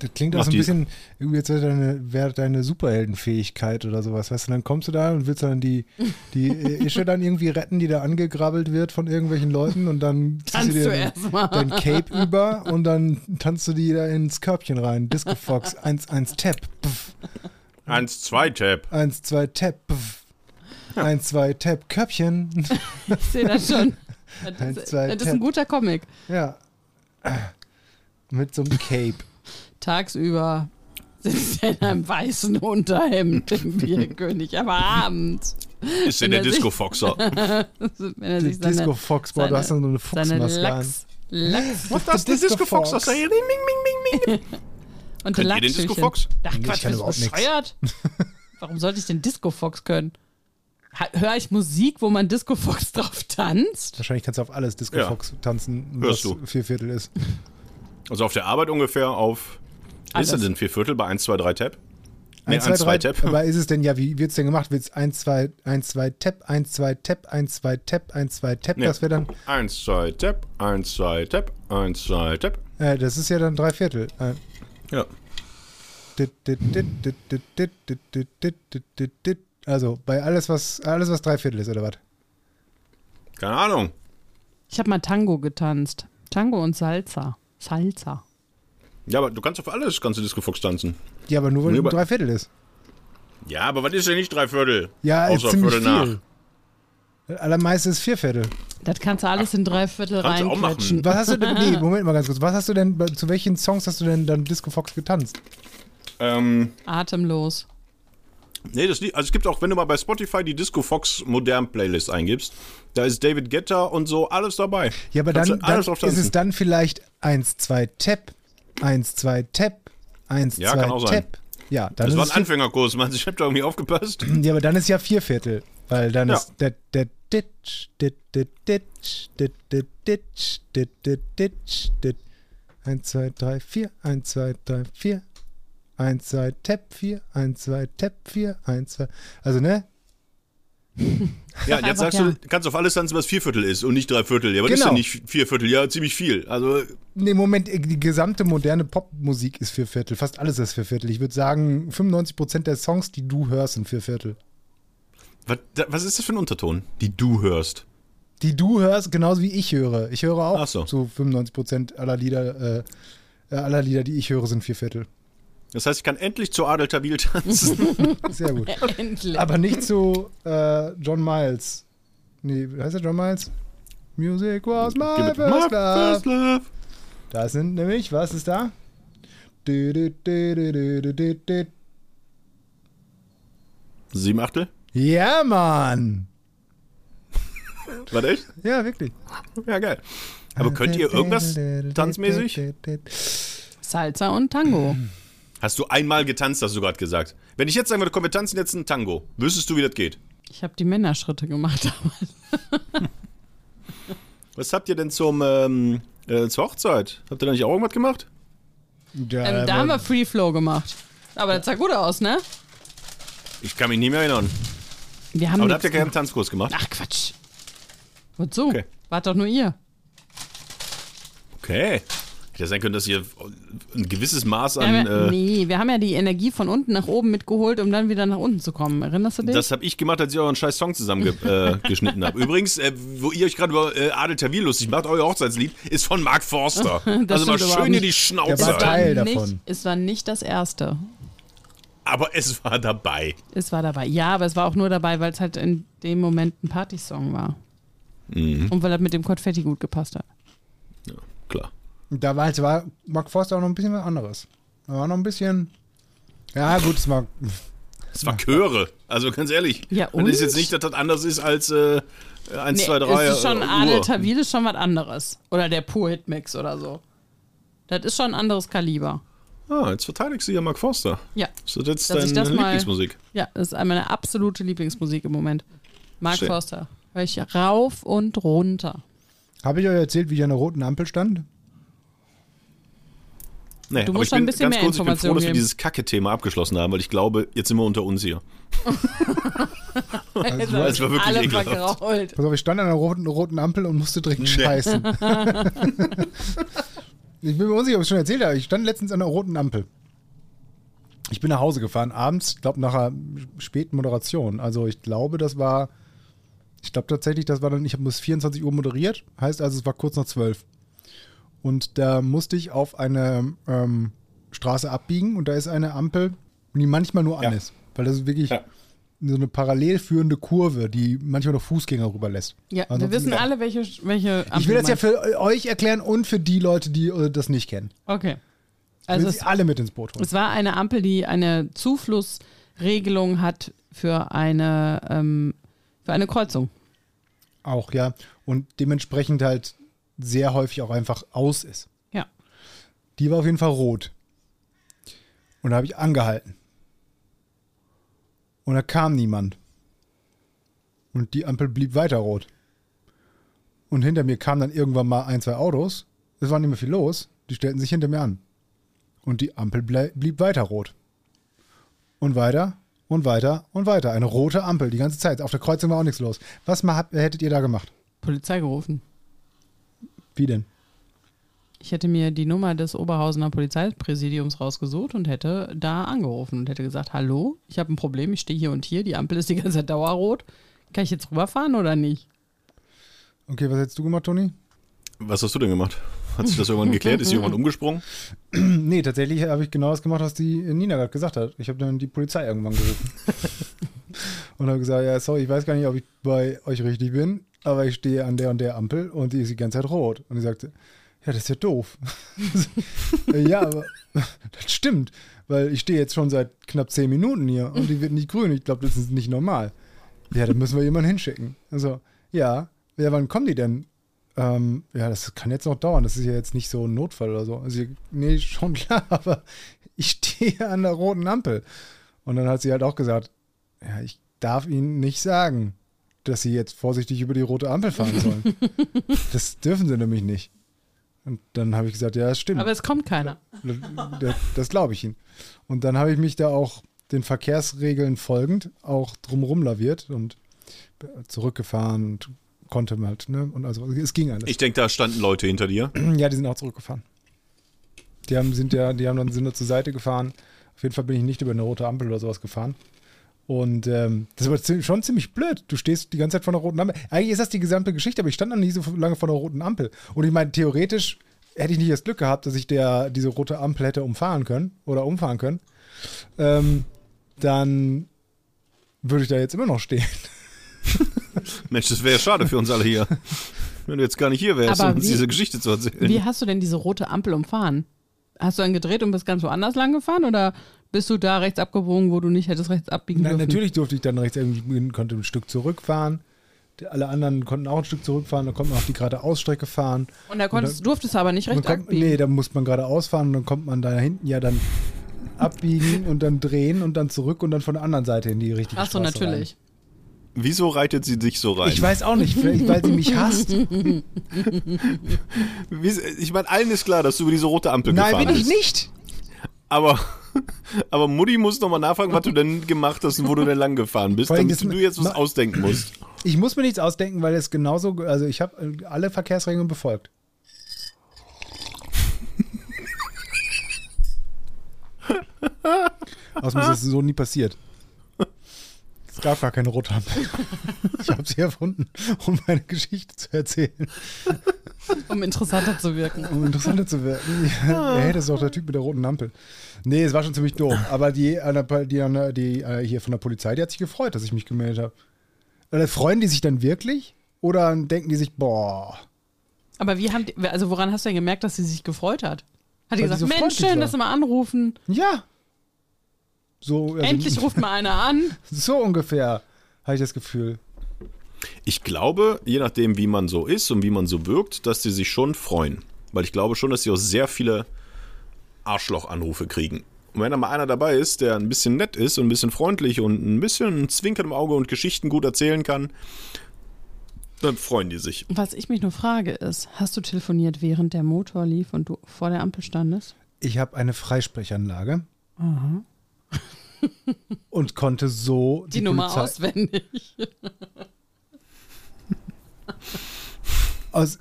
Das klingt auch so ein bisschen, irgendwie jetzt wäre deine, wär deine Superheldenfähigkeit oder sowas. Weißt du, dann kommst du da und willst dann die, die äh, Ische dann irgendwie retten, die da angegrabbelt wird von irgendwelchen Leuten und dann ziehst Tanzt du dir erstmal. dein Cape über und dann tanzt du die da ins Körbchen rein. Disco Fox, 1, 1, Tap, pff, Eins, zwei Tab. 1, 2, Tap, pff, 1, 2, Tap, Körbchen. Ich sehe das schon. Das Eins, ist, zwei, das ist tap. ein guter Comic. Ja. Mit so einem Cape. Tagsüber sitzt er in einem weißen Unterhemd im Bierkönig, aber abends, Ist der er sich- Disco-Foxer? wenn er sich Disco seine, Fox, boah, du hast dann so eine Fuchsmaske an. Lachs, Lachs Was das? Der Disco Disco-Foxer? Fox. Sei- Ding, ding, ding, ding, ding. und Könnt ihr den. Disco-Fox? Ach Quatsch, bist du überhaupt nix. bescheuert? Warum sollte ich den Disco-Fox können? Höre ich Musik, wo man Disco-Fox drauf tanzt? Wahrscheinlich kannst du auf alles Disco Ja. Fox tanzen, Hörst was du. vier Viertel ist. Also auf der Arbeit ungefähr auf ist er denn vier Viertel bei 1, 2, 3 Tab? Nee, 1, 2, 2 Tab. Aber ist es denn ja, wie wird es denn gemacht? Wird es 1, 2, 1, 2 Tab, 1, 2 Tab, 1, 2 Tab, 1, 2 Tab? Nee. Das wäre dann. 1, 2 Tab, 1, 2 Tab, 1, 2 Tab. Äh, das ist ja dann drei Viertel. Ja. Also bei alles, was alles, was drei Viertel ist, oder was? Keine Ahnung. Ich habe mal Tango getanzt. Tango und Salsa. Salsa. Ja, aber du kannst auf alles kannst du Disco-Fox tanzen. Ja, aber nur weil Nee, es aber- drei Viertel ist. Ja, aber was ist denn nicht drei Viertel? Ja, ist Außer ziemlich Viertel nach. viel. Das Allermeiste ist vier Viertel. Das kannst du alles in drei Viertel kannst du auch machen. reinquetschen. Was hast du denn, nee, Moment mal ganz kurz. Was hast du denn, zu welchen Songs hast du denn dann Disco Fox getanzt? Ähm, Atemlos. nee, das Lied, also es gibt auch, wenn du mal bei Spotify die Disco Fox modern Playlist eingibst, da ist David Guetta und so alles dabei. Ja, aber Kannst dann, du alles dann ist es dann vielleicht 1, 2, Tap, 1, 2, Tap, 1, Ja, 2, kann auch sein. Tap. Ja, dann Das war ein Anfängerkurs, man. Ich hab da irgendwie aufgepasst. ja, aber dann ist ja vier Viertel, weil dann Ja. ist der der ditch dit dit ditch dit dit ditch dit dit ditch dit 1, 2, 3, 4, 1, 2, 3, 4. 1, 2, Tap 4, 1, 2, Tap 4, 1, 2. Also, ne? Ja, jetzt sagst ja. du, kannst auf alles tanzen, was vier Viertel ist und nicht drei Viertel. Ja, was ist Genau. denn nicht vier Viertel? Ja, ziemlich viel. Also, Nee, Moment, die gesamte moderne Popmusik ist vier Viertel. Fast alles ist vier Viertel. Ich würde sagen, 95% der Songs, die du hörst, sind vier Viertel. was, was ist das für ein Unterton, die du hörst? Die du hörst, genauso wie ich höre. Ich höre auch Ach so. so 95% aller Lieder, äh, äh, aller Lieder, die ich höre, sind vier Viertel. Das heißt, ich kann endlich zu Adel Tawil tanzen. Sehr gut. Endlich. Aber nicht zu äh, John Miles. Nee, wie heißt er John Miles? Music was my first My love. first love. Da sind nämlich, was ist da? Sieben Achtel? Ja, Mann! War echt? Ja, wirklich. Ja, geil. Aber könnt ihr irgendwas tanzmäßig? Salsa und Tango. Hast du einmal getanzt, hast du gerade gesagt. Wenn ich jetzt sagen würde, komm, wir tanzen jetzt ein Tango, wüsstest du, wie das geht? Ich habe die Männerschritte gemacht damals. Was habt ihr denn zum, ähm, äh, zur Hochzeit? Habt ihr da nicht auch irgendwas gemacht? Ja, Ähm, da haben wir Free Flow gemacht. Aber das sah gut aus, ne? Ich kann mich nicht mehr erinnern. Wir haben Aber da habt ihr keinen Tanzkurs gemacht? Ach Quatsch. Wozu? Okay. Wart doch nur ihr. Okay. Hätte ja sein können, dass ihr ein gewisses Maß Wir an. ja, Äh, nee, wir haben ja die Energie von unten nach oben mitgeholt, um dann wieder nach unten zu kommen. Erinnerst du dich? Das habe ich gemacht, als ich euren scheiß Song zusammengeschnitten äh, geschnitten habe. Übrigens, äh, wo ihr euch gerade über äh, Adel Tawil lustig macht, euer Hochzeitslied, ist von Mark Forster. Das also mal schön in die nicht. Schnauze. Der war. Teil nicht, davon. Es war nicht das erste. Aber es war dabei. Es war dabei. Ja, aber es war auch nur dabei, weil es halt in dem Moment ein Partysong war. Mhm. Und weil er mit dem Konfetti gut gepasst hat. Ja, klar. Da war, es war Mark Forster auch noch ein bisschen was anderes. Da war noch ein bisschen. Ja, gut, es war. Es war Chöre. Also ganz ehrlich. Ja, Das ist und? jetzt nicht, dass das anders ist als äh, 1, Nee, 2, 3. es ist schon äh, Adel. Tawil ist schon was anderes. Oder der Pur Hit Mix oder so. Das ist schon ein anderes Kaliber. Ah, jetzt verteidigst du ja Mark Forster. Ja. So, das ist Dass ich deine das mal- Lieblingsmusik. Ja, das ist meine absolute Lieblingsmusik im Moment. Mark Schön. Forster. Hör ich rauf und runter. Habe ich euch erzählt, wie ich an der roten Ampel stand? Nee, Du aber musst ich schon bin ein bisschen ganz mehr kurz, ich bin froh, Informationen dass wir geben. dieses Kacke-Thema abgeschlossen haben, weil ich glaube, jetzt sind wir unter uns hier. Also, es war wirklich alle ekelhaft. Pass auf, ich stand an der roten, roten Ampel und musste dringend scheißen. ich bin mir unsicher, ob ich es schon erzählt habe. Ich stand letztens an der roten Ampel. Ich bin nach Hause gefahren, abends, ich glaube nach einer späten Moderation. Also ich glaube, das war, ich glaube tatsächlich, das war dann, ich habe bis 24 Uhr moderiert, heißt also, es war kurz nach 12. Und da musste ich auf eine ähm, Straße abbiegen und da ist eine Ampel, die manchmal nur an Ja. ist. Weil das ist wirklich Ja. so eine parallel führende Kurve, die manchmal noch Fußgänger rüberlässt. Ja, wir Ansonsten- wissen alle, welche, welche Ich Ampel will das ja für euch erklären und für die Leute, die äh, das nicht kennen. Okay. Ich Also sie es, alle mit ins Boot holen. es war eine Ampel, die eine Zuflussregelung hat für eine, ähm, für eine Kreuzung. Auch, ja. Und dementsprechend halt sehr häufig auch einfach aus ist. Ja. Die war auf jeden Fall rot. Und da habe ich angehalten. Und da kam niemand. Und die Ampel blieb weiter rot. Und hinter mir kamen dann irgendwann mal ein, zwei Autos. Es war nicht mehr viel los. Die stellten sich hinter mir an. Und die Ampel blieb weiter rot. Und weiter und weiter und weiter. Eine rote Ampel die ganze Zeit. Auf der Kreuzung war auch nichts los. Was mal hättet ihr da gemacht? Polizei gerufen. Wie denn? Ich hätte mir die Nummer des Oberhausener Polizeipräsidiums rausgesucht und hätte da angerufen und hätte gesagt, hallo, ich habe ein Problem, ich stehe hier und hier, die Ampel ist die ganze Zeit dauerrot. Kann ich jetzt rüberfahren oder nicht? Okay, was hättest du gemacht, Toni? Was hast du denn gemacht? Hat sich das irgendwann geklärt? Ist jemand umgesprungen? Nee, tatsächlich habe ich genau das gemacht, was die Nina gerade gesagt hat. Ich habe dann die Polizei irgendwann gerufen. und habe gesagt, ja, sorry, ich weiß gar nicht, ob ich bei euch richtig bin, aber ich stehe an der und der Ampel und die ist die ganze Zeit rot. Und die sagte, ja, das ist ja doof. ja, aber das stimmt, weil ich stehe jetzt schon seit knapp zehn Minuten hier und die wird nicht grün. Ich glaube, das ist nicht normal. Ja, da müssen wir jemanden hinschicken. Also, ja, ja, wann kommen die denn? Ähm, ja, das kann jetzt noch dauern. Das ist ja jetzt nicht so ein Notfall oder so. Also, nee, schon klar, aber ich stehe an der roten Ampel. Und dann hat sie halt auch gesagt, ja, ich darf Ihnen nicht sagen, dass Sie jetzt vorsichtig über die rote Ampel fahren sollen. das dürfen Sie nämlich nicht. Und dann habe ich gesagt, ja, das stimmt. Aber es kommt keiner. Das, das glaube ich Ihnen. Und dann habe ich mich da auch den Verkehrsregeln folgend auch drumherum laviert und zurückgefahren und konnte halt, ne? Und also es ging alles. Ich denke, da standen Leute hinter dir. Ja, die sind auch zurückgefahren. Die haben, sind ja, die haben dann sind da zur Seite gefahren. Auf jeden Fall bin ich nicht über eine rote Ampel oder sowas gefahren. Und ähm, das war schon ziemlich blöd. Du stehst die ganze Zeit vor einer roten Ampel. Eigentlich ist das die gesamte Geschichte, aber ich stand noch nie so lange vor einer roten Ampel. Und ich meine, theoretisch hätte ich nicht das Glück gehabt, dass ich der, diese rote Ampel hätte umfahren können oder umfahren können. Ähm, dann würde ich da jetzt immer noch stehen. Mensch, das wäre ja schade für uns alle hier. Wenn du jetzt gar nicht hier wärst, Aber um uns diese Geschichte zu erzählen. Wie hast du denn diese rote Ampel umfahren? Hast du dann gedreht und bist ganz woanders lang gefahren oder bist du da rechts abgebogen, wo du nicht hättest rechts abbiegen Nein, dürfen? natürlich durfte ich dann rechts irgendwie, konnte ein Stück zurückfahren. Alle anderen konnten auch ein Stück zurückfahren, dann konnte man auf die gerade Ausstrecke fahren. Und da konntest, durftest du aber nicht rechts kommt, abbiegen. nee, da muss man geradeaus fahren und dann kommt man da hinten ja dann abbiegen und dann drehen und dann zurück und dann von der anderen Seite in die richtige Ach so, Straße natürlich. Wieso reitet sie dich so rein? Rein. Ich weiß auch nicht, vielleicht, weil sie mich hasst. Ich meine, allen ist klar, dass du über diese rote Ampel Nein, gefahren bin ich bist. nicht. Aber, aber Mutti muss nochmal nachfragen, was du denn gemacht hast und wo du denn lang gefahren bist, damit du jetzt was ausdenken musst. Ich muss mir nichts ausdenken, weil es genauso, also ich habe alle Verkehrsregeln befolgt. Außerdem ist das so nie passiert. Es gab gar keine rote Ampel. Ich habe sie erfunden, um meine Geschichte zu erzählen, Um interessanter zu wirken. um interessanter zu werden. Ja, hey, das ist doch der Typ mit der roten Ampel. Nee, es war schon ziemlich doof. Aber die, die, die äh, hier von der Polizei, die hat sich gefreut, dass ich mich gemeldet habe. Oder freuen die sich dann wirklich? Oder denken die sich, boah, Aber wie haben die, also woran hast du denn gemerkt, dass sie sich gefreut hat? Hat die Weil gesagt, so Mensch, schön, dass sie mal anrufen. Ja. So, also, Endlich ruft mal einer an. So ungefähr habe ich das Gefühl. Ich glaube, je nachdem, wie man so ist und wie man so wirkt, dass die sich schon freuen. Weil ich glaube schon, dass sie auch sehr viele Arschloch-Anrufe kriegen. Und wenn da mal einer dabei ist, der ein bisschen nett ist und ein bisschen freundlich und ein bisschen Zwinkern im Auge und Geschichten gut erzählen kann, dann freuen die sich. Was ich mich nur frage ist, hast du telefoniert, während der Motor lief und du vor der Ampel standest? Ich habe eine Freisprechanlage. Und konnte so Die, Nummer Polizei- auswendig. Aus,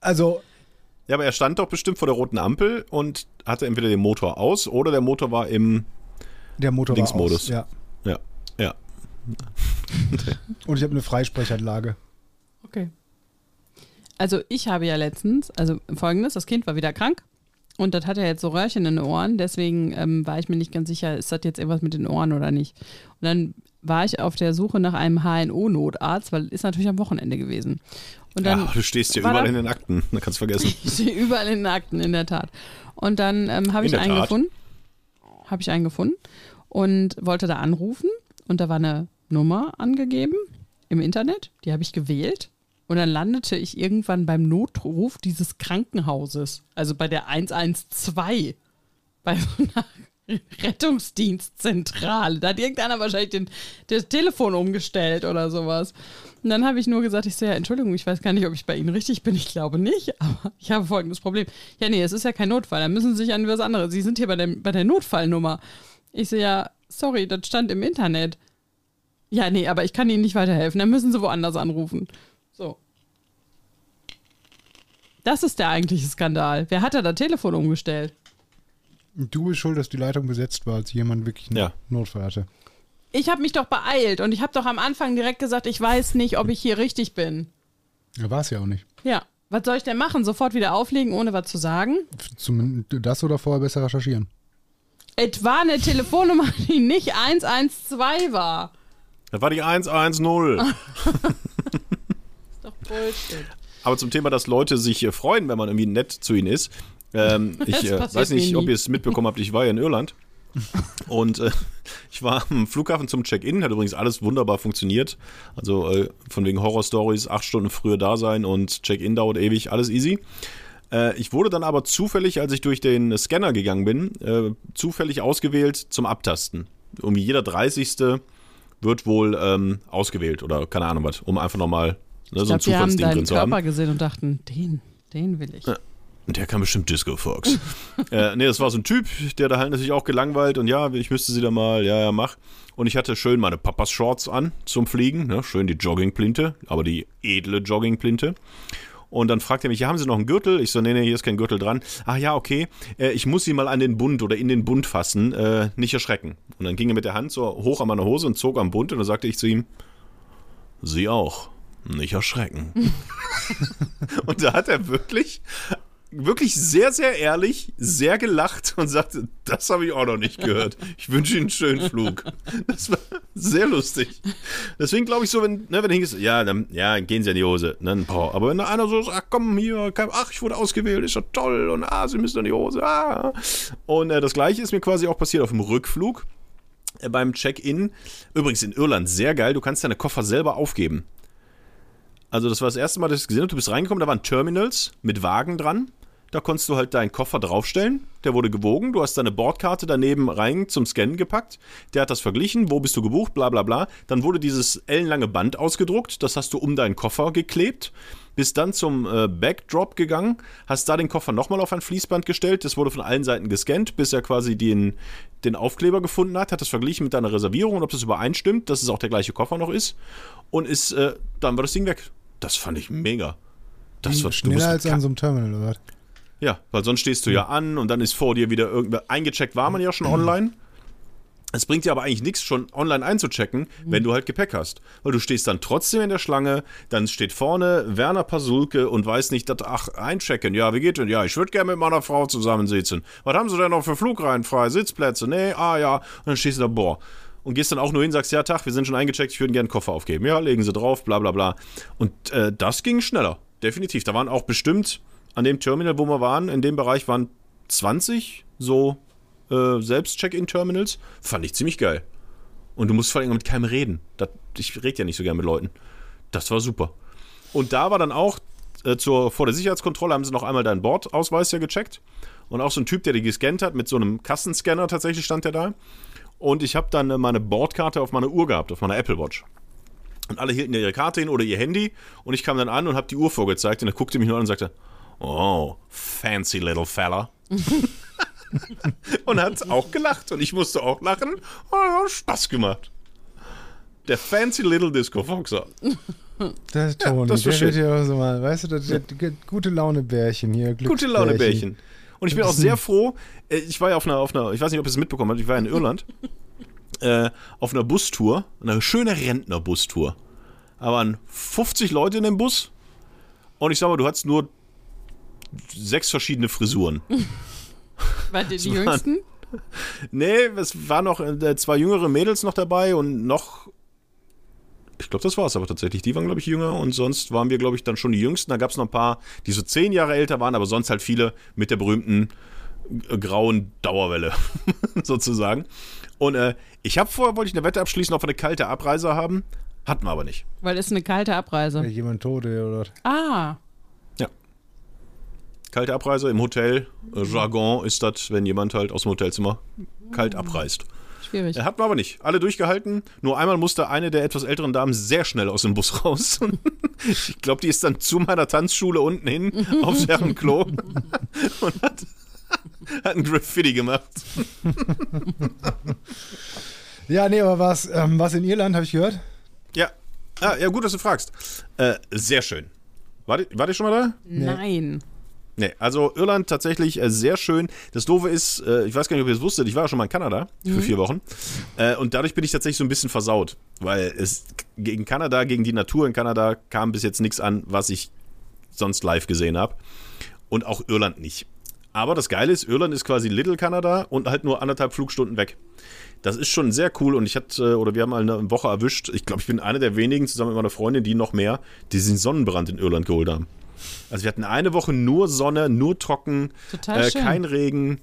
also, Ja, aber er stand doch bestimmt vor der roten Ampel und hatte entweder den Motor aus oder der Motor war im. der Motor war Linksmodus. aus. Ja. Ja, ja. Und ich habe eine Freissprechanlage. Okay. Also ich habe ja letztens, also folgendes, das Kind war wieder krank und das hat ja jetzt so Röhrchen in den Ohren, deswegen ähm, war ich mir nicht ganz sicher, ist das jetzt irgendwas mit den Ohren oder nicht. Und dann war ich auf der Suche nach einem HNO-Notarzt, weil ist natürlich am Wochenende gewesen. Und dann ja, du stehst hier überall da- in den Akten. Da kannst du vergessen. Ich stehe überall in den Akten, in der Tat. Und dann ähm, habe ich einen Tat. gefunden. Habe ich einen gefunden und wollte da anrufen. Und da war eine Nummer angegeben im Internet. Die habe ich gewählt. Und dann landete ich irgendwann beim Notruf dieses Krankenhauses. Also bei der 112. Bei so einer Rettungsdienstzentrale. Da hat irgendeiner wahrscheinlich den, das Telefon umgestellt oder sowas. Und dann habe ich nur gesagt, ich so, ja, Entschuldigung, ich weiß gar nicht, ob ich bei Ihnen richtig bin. Ich glaube nicht, aber ich habe folgendes Problem. Ja, nee, es ist ja kein Notfall. Da müssen Sie sich an was anderes. Sie sind hier bei, dem, bei der Notfallnummer. Ich so, ja, sorry, das stand im Internet. Ja, nee, aber ich kann Ihnen nicht weiterhelfen. Dann müssen Sie woanders anrufen. Das ist der eigentliche Skandal. Wer hat da das Telefon umgestellt? Du bist schuld, dass die Leitung besetzt war, als jemand wirklich einen Ja. Notfall hatte. Ich habe mich doch beeilt und ich habe doch am Anfang direkt gesagt, ich weiß nicht, ob ich hier richtig bin. Ja, war es ja auch nicht. Ja, was soll ich denn machen? Sofort wieder auflegen, ohne was zu sagen? Zumindest das oder vorher besser recherchieren. Es war eine Telefonnummer, die nicht 112 war. Das war die 110. Ist doch Bullshit. Aber zum Thema, dass Leute sich äh, freuen, wenn man irgendwie nett zu ihnen ist. Ähm, ich äh, weiß nicht, ob ihr es mitbekommen habt, ich war ja in Irland. Und äh, ich war am Flughafen zum Check-in, hat übrigens alles wunderbar funktioniert. Also äh, von wegen Horror-Stories, acht Stunden früher da sein und Check-in dauert ewig, alles easy. Äh, ich wurde dann aber zufällig, als ich durch den Scanner gegangen bin, äh, zufällig ausgewählt zum Abtasten. Irgendwie jeder 30. wird wohl ähm, ausgewählt oder keine Ahnung was, um einfach nochmal ne, Ich so ein die haben Zufallsding deinen drin zu haben. Körper gesehen und dachten, den, den will ich. Ja. Der kann bestimmt Disco Fox. äh, nee, das war so ein Typ, der da halt natürlich auch gelangweilt und ja, ich müsste sie da mal, ja, ja, mach. Und ich hatte schön meine Papas Shorts an zum Fliegen, ne? schön die Joggingplinte, aber die edle Joggingplinte. Und dann fragt er mich, ja, haben Sie noch einen Gürtel? Ich so, nee, nee, hier ist kein Gürtel dran. Ach ja, okay, äh, ich muss Sie mal an den Bund oder in den Bund fassen, äh, nicht erschrecken. Und dann ging er mit der Hand so hoch an meine Hose und zog am Bund und dann sagte ich zu ihm, Sie auch, nicht erschrecken. und da hat er wirklich wirklich sehr, sehr ehrlich, sehr gelacht und sagte, das habe ich auch noch nicht gehört. Ich wünsche Ihnen einen schönen Flug. Das war sehr lustig. Deswegen glaube ich so, wenn, ne, wenn du hingehst, ja, dann ja, gehen Sie in die Hose. Ne, aber wenn da einer so sagt, ach komm, hier, ach, ich wurde ausgewählt, ist ja toll und ah, Sie müssen in die Hose. Ah. Und äh, das gleiche ist mir quasi auch passiert auf dem Rückflug äh, beim Check-in. Übrigens in Irland sehr geil, du kannst deine Koffer selber aufgeben. Also das war das erste Mal, dass ich gesehen habe, du bist reingekommen, da waren Terminals mit Wagen dran da konntest du halt deinen Koffer draufstellen. Der wurde gewogen. Du hast deine Bordkarte daneben rein zum Scannen gepackt. Der hat das verglichen. Wo bist du gebucht? Bla bla bla. Dann wurde dieses ellenlange Band ausgedruckt. Das hast du um deinen Koffer geklebt. Bist dann zum äh, Backdrop gegangen. Hast da den Koffer nochmal auf ein Fließband gestellt. Das wurde von allen Seiten gescannt, bis er quasi den, den Aufkleber gefunden hat. Hat das verglichen mit deiner Reservierung und ob das übereinstimmt, dass es auch der gleiche Koffer noch ist. Und ist, äh, dann war das Ding weg. Das fand ich mega. Das war schneller als an so einem Terminal, oder? Ja, weil sonst stehst du ja an und dann ist vor dir wieder irgendwer. Eingecheckt war man ja schon online. Es bringt dir aber eigentlich nichts, schon online einzuchecken, wenn du halt Gepäck hast. Weil du stehst dann trotzdem in der Schlange, dann steht vorne Werner Pasulke und weiß nicht, dass, ach, einchecken, ja, wie geht denn? Ja, ich würde gerne mit meiner Frau zusammensitzen. Was haben sie denn noch für Flugreihen frei? Sitzplätze? Nee, ah ja. Und dann stehst du da, boah. Und gehst dann auch nur hin, sagst, ja, Tag, wir sind schon eingecheckt, ich würde gerne einen Koffer aufgeben. Ja, legen sie drauf, bla bla bla. Und äh, das ging schneller, definitiv. Da waren auch bestimmt an dem Terminal, wo wir waren, in dem Bereich waren 20 so äh, Selbst-Check-In-Terminals. Fand ich ziemlich geil. Und du musst vor allem mit keinem reden. Das, ich rede ja nicht so gern mit Leuten. Das war super. Und da war dann auch, äh, zur, vor der Sicherheitskontrolle haben sie noch einmal deinen Bordausweis ja gecheckt. Und auch so ein Typ, der die gescannt hat, mit so einem Kassenscanner tatsächlich stand der da. Und ich habe dann äh, meine Bordkarte auf meiner Uhr gehabt, auf meiner Apple Watch. Und alle hielten ihre Karte hin oder ihr Handy. Und ich kam dann an und habe die Uhr vorgezeigt. Und er guckte mich nur an und sagte, oh, fancy little fella. und hat auch gelacht und ich musste auch lachen. Oh, Spaß gemacht. Der fancy little Disco Foxer. Das ist Toni, ja, das der wird ja auch so mal, weißt du, das, das, das gute Laune Bärchen hier, Gute Laune Bärchen. Und ich bin auch sehr froh, äh, ich war ja auf einer, auf einer, ich weiß nicht, ob ihr es mitbekommen habt, ich war in Irland, äh, auf einer Bustour, eine schöne Rentnerbustour. Da waren 50 Leute in dem Bus und ich sag mal, du hattest nur sechs verschiedene Frisuren. War die, die jüngsten? Nee, es waren noch äh, zwei jüngere Mädels noch dabei und noch. Ich glaube, das war es aber tatsächlich. Die waren, glaube ich, jünger und sonst waren wir, glaube ich, dann schon die Jüngsten. Da gab es noch ein paar, die so zehn Jahre älter waren, aber sonst halt viele mit der berühmten äh, grauen Dauerwelle, sozusagen. Und äh, ich habe vorher, wollte ich eine Wette abschließen, ob wir eine kalte Abreise haben. Hatten wir aber nicht. Weil es eine kalte Abreise. Ja, jemand tot oder? Ah kalte Abreise im Hotel. Äh, Jargon ist das, wenn jemand halt aus dem Hotelzimmer kalt abreist. Schwierig. Er hat man aber nicht. Alle durchgehalten. Nur einmal musste eine der etwas älteren Damen sehr schnell aus dem Bus raus. ich glaube, die ist dann zu meiner Tanzschule unten hin aufs Herrenklo und hat, hat ein Graffiti gemacht. ja, nee, aber was, ähm, was in Irland, habe ich gehört? Ja. Ah, ja, gut, dass du fragst. Äh, sehr schön. War die, war die schon mal da? Nein. Nee, also Irland tatsächlich äh, sehr schön. Das Doofe ist, äh, ich weiß gar nicht, ob ihr es wusstet, ich war ja schon mal in Kanada mhm. für vier Wochen. Äh, und dadurch bin ich tatsächlich so ein bisschen versaut. Weil es gegen Kanada, gegen die Natur in Kanada kam bis jetzt nichts an, was ich sonst live gesehen habe. Und auch Irland nicht. Aber das Geile ist, Irland ist quasi Little Kanada und halt nur anderthalb Flugstunden weg. Das ist schon sehr cool und ich hatte, oder wir haben mal eine Woche erwischt. Ich glaube, ich bin einer der wenigen, zusammen mit meiner Freundin, die noch mehr, die diesen Sonnenbrand in Irland geholt haben. Also wir hatten eine Woche nur Sonne, nur trocken, äh, kein Regen,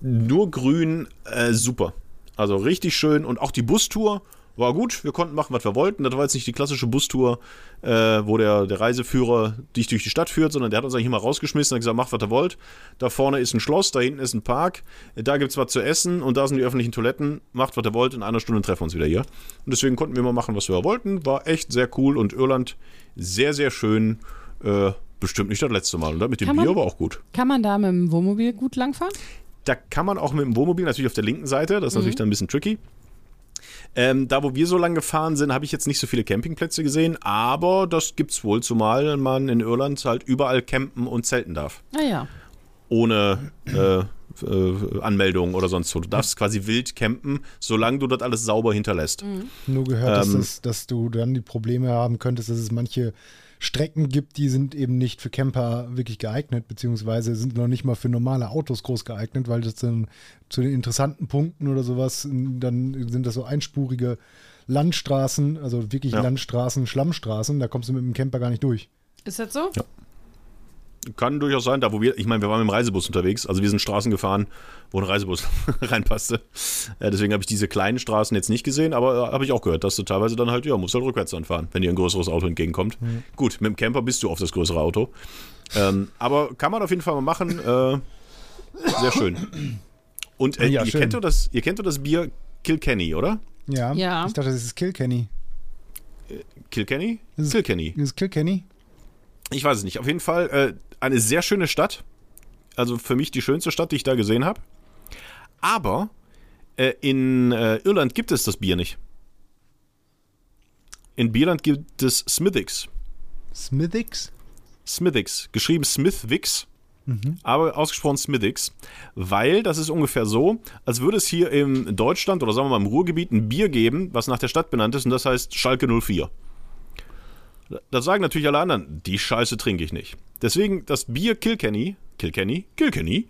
nur grün, äh, super. Also richtig schön und auch die Bustour war gut. Wir konnten machen, was wir wollten. Das war jetzt nicht die klassische Bustour, äh, wo der, der Reiseführer dich durch die Stadt führt, sondern der hat uns eigentlich immer rausgeschmissen und gesagt, macht, was ihr wollt. Da vorne ist ein Schloss, da hinten ist ein Park, da gibt es was zu essen und da sind die öffentlichen Toiletten. Macht, was ihr wollt. In einer Stunde treffen wir uns wieder hier. Und deswegen konnten wir immer machen, was wir wollten. War echt sehr cool und Irland sehr, sehr schön. Äh, bestimmt nicht das letzte Mal. Und das mit dem Kann Bier man- war auch gut. Kann man da mit dem Wohnmobil gut langfahren? Da kann man auch mit dem Wohnmobil natürlich auf der linken Seite, das ist natürlich dann ein bisschen tricky. Ähm, da, wo wir so lang gefahren sind, habe ich jetzt nicht so viele Campingplätze gesehen, aber das gibt's wohl, zumal man in Irland halt überall campen und zelten darf. Naja. Ohne äh, äh, Anmeldung oder sonst wo. Du darfst quasi wild campen, solange du das alles sauber hinterlässt. Nur gehört, dass, Ähm, das, dass du dann die Probleme haben könntest, dass es manche Strecken gibt, die sind eben nicht für Camper wirklich geeignet, beziehungsweise sind noch nicht mal für normale Autos groß geeignet, weil das dann zu den interessanten Punkten oder sowas, dann sind das so einspurige Landstraßen, also wirklich Ja. Landstraßen, Schlammstraßen, da kommst du mit dem Camper gar nicht durch. Ist das so? Ja. Kann durchaus sein, da wo wir, ich meine, wir waren mit dem Reisebus unterwegs, also wir sind Straßen gefahren, wo ein Reisebus reinpasste. Äh, deswegen habe ich diese kleinen Straßen jetzt nicht gesehen, aber äh, habe ich auch gehört, dass du teilweise dann halt, ja, musst halt rückwärts dann fahren, wenn dir ein größeres Auto entgegenkommt. Gut, mit dem Camper bist du auf das größere Auto. Ähm, aber kann man auf jeden Fall mal machen. Äh, sehr schön. Und äh, Ja, ihr, schön. kennt doch das, ihr kennt doch das Bier Kilkenny, oder? Ja, Ja. ich dachte, das ist Kilkenny. Kilkenny? Ist- Kilkenny. Das ist Kilkenny? Ich weiß es nicht. Auf jeden Fall äh, eine sehr schöne Stadt. Also für mich die schönste Stadt, die ich da gesehen habe. Aber äh, in äh, Irland gibt es das Bier nicht. In Bierland gibt es Smithix. Smithix? Smithix. Geschrieben Smithwix. Aber ausgesprochen Smithix. Weil das ist ungefähr so, als würde es hier in Deutschland oder sagen wir mal im Ruhrgebiet ein Bier geben, was nach der Stadt benannt ist und das heißt Schalke 04. Das sagen natürlich alle anderen, die Scheiße trinke ich nicht. Deswegen das Bier Kilkenny, Kilkenny, Kilkenny,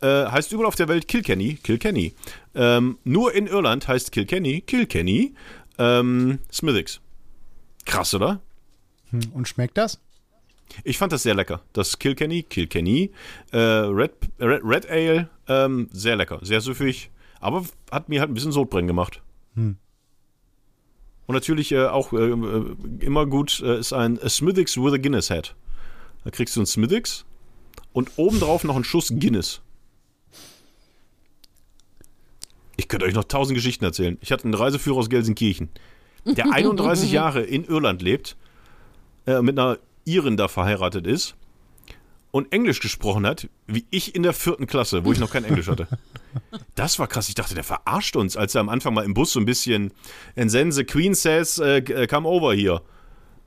äh, heißt überall auf der Welt Kilkenny, Kilkenny. Ähm, nur in Irland heißt Kilkenny, Kilkenny, ähm, Smithix. Krass, oder? Hm, Und schmeckt das? Ich fand das sehr lecker. Das Kilkenny, Kilkenny, äh, Red, Red, Red Ale, ähm, sehr lecker, sehr süffig, aber hat mir halt ein bisschen Sodbrennen gemacht. Hm. Und natürlich äh, auch äh, äh, immer gut äh, ist ein a Smithix with a Guinness Head. Da kriegst du ein Smithix und obendrauf noch einen Schuss Guinness. Ich könnte euch noch tausend Geschichten erzählen. Ich hatte einen Reiseführer aus Gelsenkirchen, der 31 Jahre in Irland lebt, äh, mit einer Irin da verheiratet ist und Englisch gesprochen hat, wie ich in der vierten Klasse, wo ich noch kein Englisch hatte. Das war krass. Ich dachte, der verarscht uns, als er am Anfang mal im Bus so ein bisschen and then the Queen says, äh, come over here.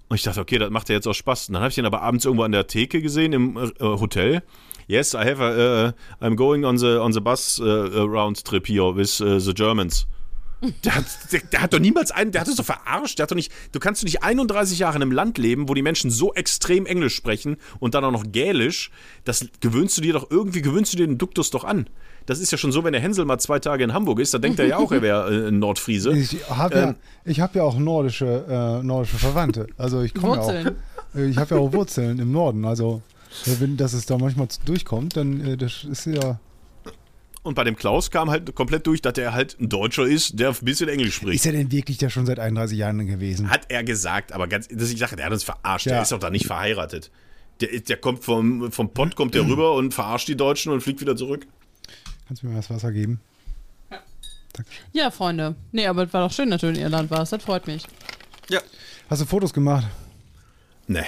Und ich dachte, okay, das macht er jetzt auch Spaß. Und dann habe ich ihn aber abends irgendwo an der Theke gesehen im äh, Hotel. Yes, I have a, uh, I'm going on the on the bus uh, round trip here with uh, the Germans. Der hat, der, der hat doch niemals einen, der hat es doch verarscht. Der hat doch nicht, du kannst doch nicht 31 Jahre in einem Land leben, wo die Menschen so extrem Englisch sprechen und dann auch noch Gälisch. Das gewöhnst du dir doch, irgendwie gewöhnst du dir den Duktus doch an. Das ist ja schon so, wenn der Hänsel mal zwei Tage in Hamburg ist, dann denkt er ja auch, er wäre äh, ein Nordfriese. Ich habe ja, Ähm. ich hab ja auch nordische, äh, nordische Verwandte. Also ich komme ja auch. Ich habe ja auch Wurzeln im Norden. Also wenn das es da manchmal durchkommt, dann äh, das ist ja. Und bei dem Klaus kam halt komplett durch, dass er halt ein Deutscher ist, der ein bisschen Englisch spricht. Ist er denn wirklich da schon seit 31 Jahren gewesen? Hat er gesagt, aber ganz, das ich sage, der hat uns verarscht. Der Ja. ist doch da nicht verheiratet. Der, der kommt vom, vom Pott, kommt der rüber und verarscht die Deutschen und fliegt wieder zurück. Kannst du mir mal das Wasser geben? Ja, Freunde. Nee, aber es war doch schön, dass du in Irland warst. Das freut mich. Ja. Hast du Fotos gemacht? Nee.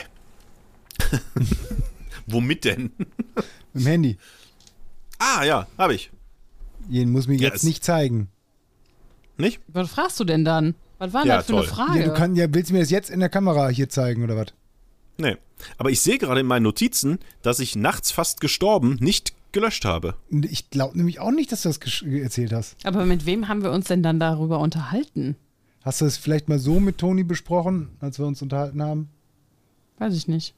Womit denn? Mit dem Handy. Ah, ja, habe ich. Jeden muss mir Ja, jetzt nicht zeigen. Nicht? Was fragst du denn dann? Was war denn Ja, das für toll. eine Frage? Ja, du kann, ja, willst du mir das jetzt in der Kamera hier zeigen oder was? Nee. Aber ich sehe gerade in meinen Notizen, dass ich nachts fast gestorben nicht gelöscht habe. Ich glaube nämlich auch nicht, dass du das erzählt hast. aber mit wem haben wir uns denn dann darüber unterhalten? Hast du es vielleicht mal so mit Toni besprochen, als wir uns unterhalten haben? Weiß ich nicht.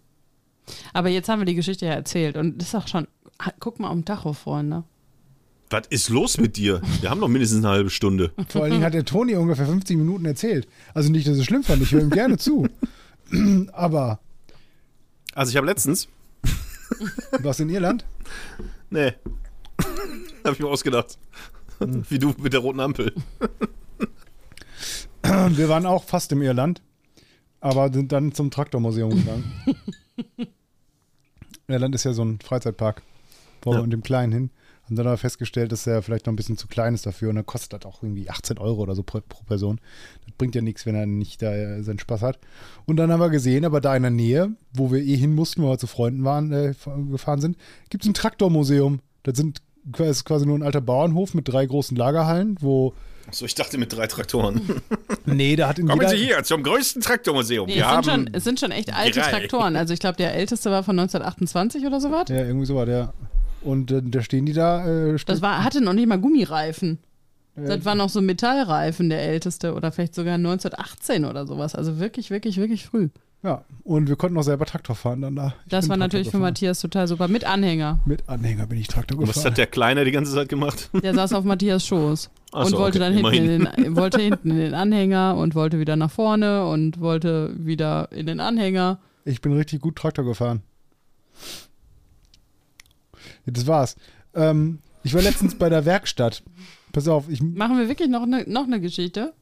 Aber jetzt haben wir die Geschichte ja erzählt und das ist auch schon. Guck mal am Tacho, Freunde. Was ist los mit dir? Wir haben noch mindestens eine halbe Stunde. Vor allen Dingen hat der Toni ungefähr 50 Minuten erzählt. Also nicht, dass es schlimm fand, ich höre ihm gerne zu. Aber, Also ich habe letztens, was in Irland? nee, habe ich mir ausgedacht. Wie du mit der roten Ampel. Wir waren auch fast im Irland, aber sind dann zum Traktormuseum gegangen. Irland ist ja so ein Freizeitpark. Wollen Ja. wir mit dem Kleinen hin. Und dann haben wir festgestellt, dass er vielleicht noch ein bisschen zu klein ist dafür und dann kostet das auch irgendwie 18 Euro oder so pro, pro Person. Das bringt ja nichts, wenn er nicht da äh, seinen Spaß hat. Und dann haben wir gesehen, aber da in der Nähe, wo wir eh hin mussten, wo wir zu Freunden waren, äh, gefahren sind, gibt es ein Traktormuseum. Das sind das ist quasi nur ein alter Bauernhof mit drei großen Lagerhallen, wo So, ich dachte mit drei Traktoren. Nee, da hat in Kommen jeder, Sie hier zum größten Traktormuseum. Nee, Wir es, sind haben schon, es sind schon echt alte drei. Traktoren. Also ich glaube, der älteste war von 1928 oder sowas. Ja, irgendwie so war der. Und äh, da stehen die da. Äh, Das war, hatte noch nicht mal Gummireifen. äh, Das war noch so Metallreifen, der älteste. Oder vielleicht sogar 1918 oder sowas. Also wirklich, wirklich, wirklich früh. ja, und wir konnten auch selber Traktor fahren dann da. Ich Das war Traktor natürlich für gefahren. Matthias total super. Mit Anhänger. Mit Anhänger bin ich Traktor Und was gefahren. hat der Kleine die ganze Zeit gemacht? Der saß auf Matthias Schoß. Ach und so, wollte okay, dann hinten in, den, wollte hinten in den Anhänger und wollte wieder nach vorne und wollte wieder in den Anhänger. Ich bin richtig gut Traktor gefahren. Das war's. Ähm, ich war letztens bei der Werkstatt. Pass auf, ich, Machen wir wirklich noch eine noch ne Geschichte?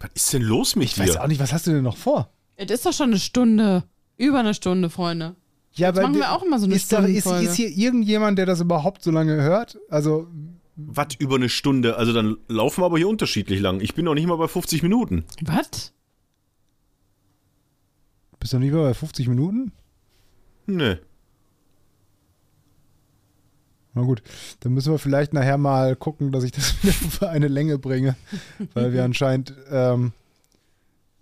Was ist denn los mit ich weiß dir? auch nicht, was hast du denn noch vor? Es ist doch schon eine Stunde. Über eine Stunde, Freunde. Ja, machen wir auch immer so eine ist, da, ist, ist hier irgendjemand, der das überhaupt so lange hört? Also, Was über eine Stunde? Also dann laufen wir aber hier unterschiedlich lang. Ich bin noch nicht mal bei 50 Minuten. Was? bist du nicht mal bei 50 Minuten? Nö. Na gut, dann müssen wir vielleicht nachher mal gucken, dass ich das wieder für eine Länge bringe, weil wir anscheinend ähm,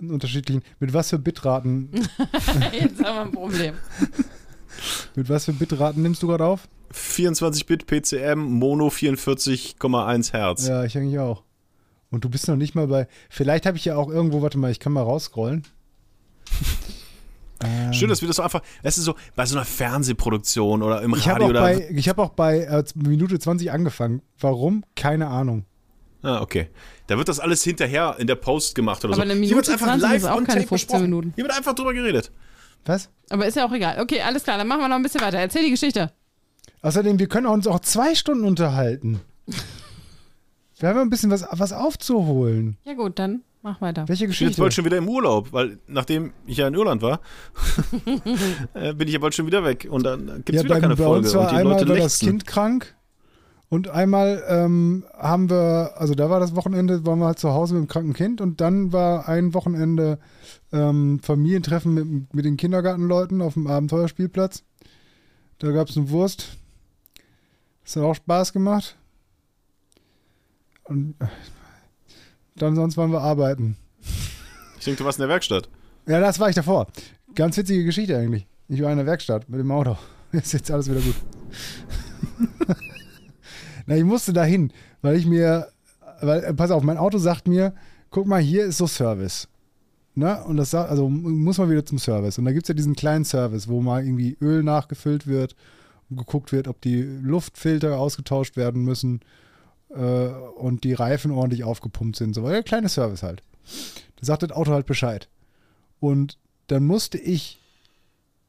einen unterschiedlichen. Mit was für Bitraten, Jetzt haben wir ein Problem. mit was für Bitraten nimmst du gerade auf? 24-Bit PCM, Mono 44,1 Hertz. Ja, ich eigentlich auch. Und du bist noch nicht mal bei. Vielleicht habe ich ja auch irgendwo, warte mal, ich kann mal rausscrollen. Ähm, Schön, dass wir das so einfach, das ist so bei so einer Fernsehproduktion oder im ich habe Radio auch oder. bei, ich hab auch bei äh, Minute 20 angefangen. Warum? Keine Ahnung. ah, okay. Da wird das alles hinterher in der Post gemacht oder Aber so. eine Hier wird's Minute 20 ist auch on keine tape 15 besprochen. Minuten. Hier wird einfach drüber geredet. Was? Aber ist ja auch egal. Okay, alles klar, dann machen wir noch ein bisschen weiter. Erzähl die Geschichte. Außerdem, wir können uns auch zwei Stunden unterhalten. Wir haben ein bisschen was, was aufzuholen. Ja gut, dann mach weiter. Welche Ich bin jetzt Geschichte? bald schon wieder im Urlaub, weil nachdem ich ja in Irland war, äh, bin ich ja bald schon wieder weg und dann gibt es ja, wieder keine bei Folge uns war und die einmal Leute war das. Kind krank und einmal ähm, haben wir, also da war das Wochenende, waren wir halt zu Hause mit dem kranken Kind und dann war ein Wochenende ähm, Familientreffen mit, mit den Kindergartenleuten auf dem Abenteuerspielplatz. Da gab es eine Wurst. Das hat auch Spaß gemacht. Und äh, dann sonst waren wir arbeiten. Ich denke, du warst in der Werkstatt. Ja, das war ich davor. Ganz witzige Geschichte eigentlich. Ich war in der Werkstatt mit dem Auto. Ist jetzt alles wieder gut. Na, ich musste dahin, weil ich mir, weil, äh, pass auf, mein Auto sagt mir, guck mal, hier ist so Service. Ne? Und das sagt, also muss man wieder zum Service. Und da gibt es ja diesen kleinen Service, wo mal irgendwie Öl nachgefüllt wird und geguckt wird, ob die Luftfilter ausgetauscht werden müssen äh, und die Reifen ordentlich aufgepumpt sind. So der kleine Service halt. Da sagt das Auto halt Bescheid. Und dann musste ich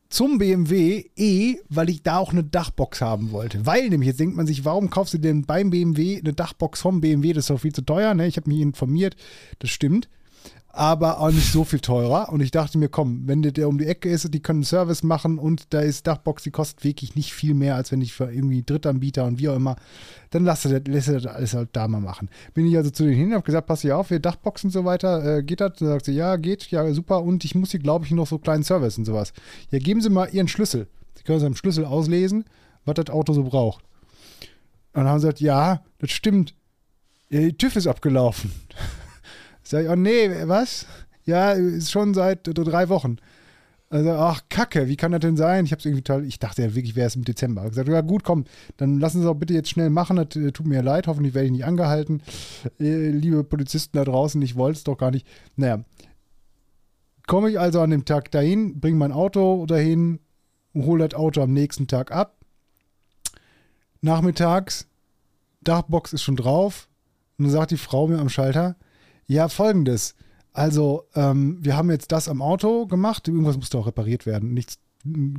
zum BMW E, weil ich da auch eine Dachbox haben wollte. Weil nämlich, jetzt denkt man sich, warum kaufst du denn beim BMW eine Dachbox vom BMW? Das ist doch viel zu teuer. Ne? Ich habe mich informiert, das stimmt. Aber auch nicht so viel teurer. Und ich dachte mir, komm, wenn der, um die Ecke ist, die können Service machen und da ist Dachbox, die kostet wirklich nicht viel mehr, als wenn ich für irgendwie Drittanbieter und wie auch immer, dann lass er das, lässt er das alles halt da mal machen. Bin ich also zu denen hin, habe gesagt, pass hier auf, wir Dachbox und so weiter, äh, geht das? Dann sagt sie, ja, geht, ja, super. Und ich muss hier, glaube ich, noch so einen kleinen Service und sowas. Ja, geben Sie mal Ihren Schlüssel. Sie können seinem Schlüssel auslesen, was das Auto so braucht. Und dann haben sie gesagt, ja, das stimmt. Ja, die TÜV ist abgelaufen. Sag ich, oh nee, was? Ja, ist schon seit drei Wochen. Also, ach, Kacke, wie kann das denn sein? Ich hab's irgendwie total, ich dachte ja wirklich, wäre es im Dezember. Ich gesagt, ja gut, komm, dann lassen Sie es auch bitte jetzt schnell machen. Das äh, tut mir leid, hoffentlich werde ich nicht angehalten. Äh, liebe Polizisten da draußen, ich wollte es doch gar nicht. Naja, komme ich also an dem Tag dahin, bringe mein Auto dahin, hole das Auto am nächsten Tag ab. Nachmittags, Dachbox ist schon drauf. Und dann sagt die Frau mir am Schalter, ja, folgendes. Also, ähm, wir haben jetzt das am Auto gemacht. Irgendwas musste auch repariert werden. Nichts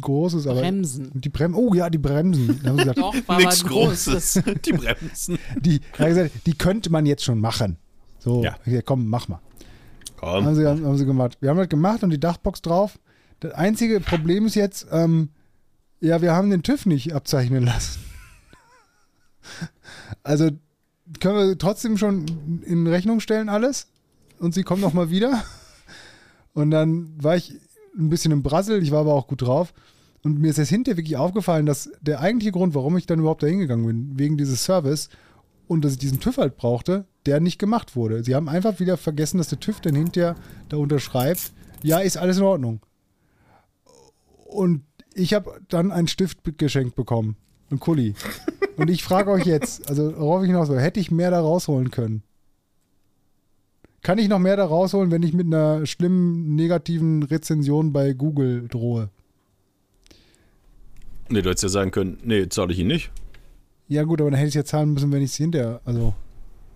Großes, aber. Bremsen. Die Bremsen. Oh ja, die Bremsen. Da haben sie gesagt, Doch, war Nichts großes. Die Bremsen. die, hat gesagt, die könnte man jetzt schon machen. So, Ja. gesagt, komm, mach mal. Haben Komm. sie, haben sie gemacht. Wir haben das gemacht und die Dachbox drauf. Das einzige Problem ist jetzt, ähm, ja, wir haben den TÜV nicht abzeichnen lassen. Also können wir trotzdem schon in Rechnung stellen alles und sie kommen nochmal wieder. Und dann war ich ein bisschen im Brassel, ich war aber auch gut drauf. Und mir ist jetzt hinterher wirklich aufgefallen, dass der eigentliche Grund, warum ich dann überhaupt da hingegangen bin, wegen dieses Service und dass ich diesen TÜV halt brauchte, der nicht gemacht wurde. Sie haben einfach wieder vergessen, dass der TÜV dann hinterher da unterschreibt, ja, ist alles in Ordnung. Und ich habe dann einen Stift geschenkt bekommen. Ein Kuli. Und ich frage euch jetzt, also worauf ich hinaus will, hätte ich mehr da rausholen können? Kann ich noch mehr da rausholen, wenn ich mit einer schlimmen negativen Rezension bei Google drohe? Nee, du hättest ja sagen können, nee, zahle ich ihn nicht. Ja, gut, aber dann hätte ich es ja zahlen müssen, wenn ich es hinterher, also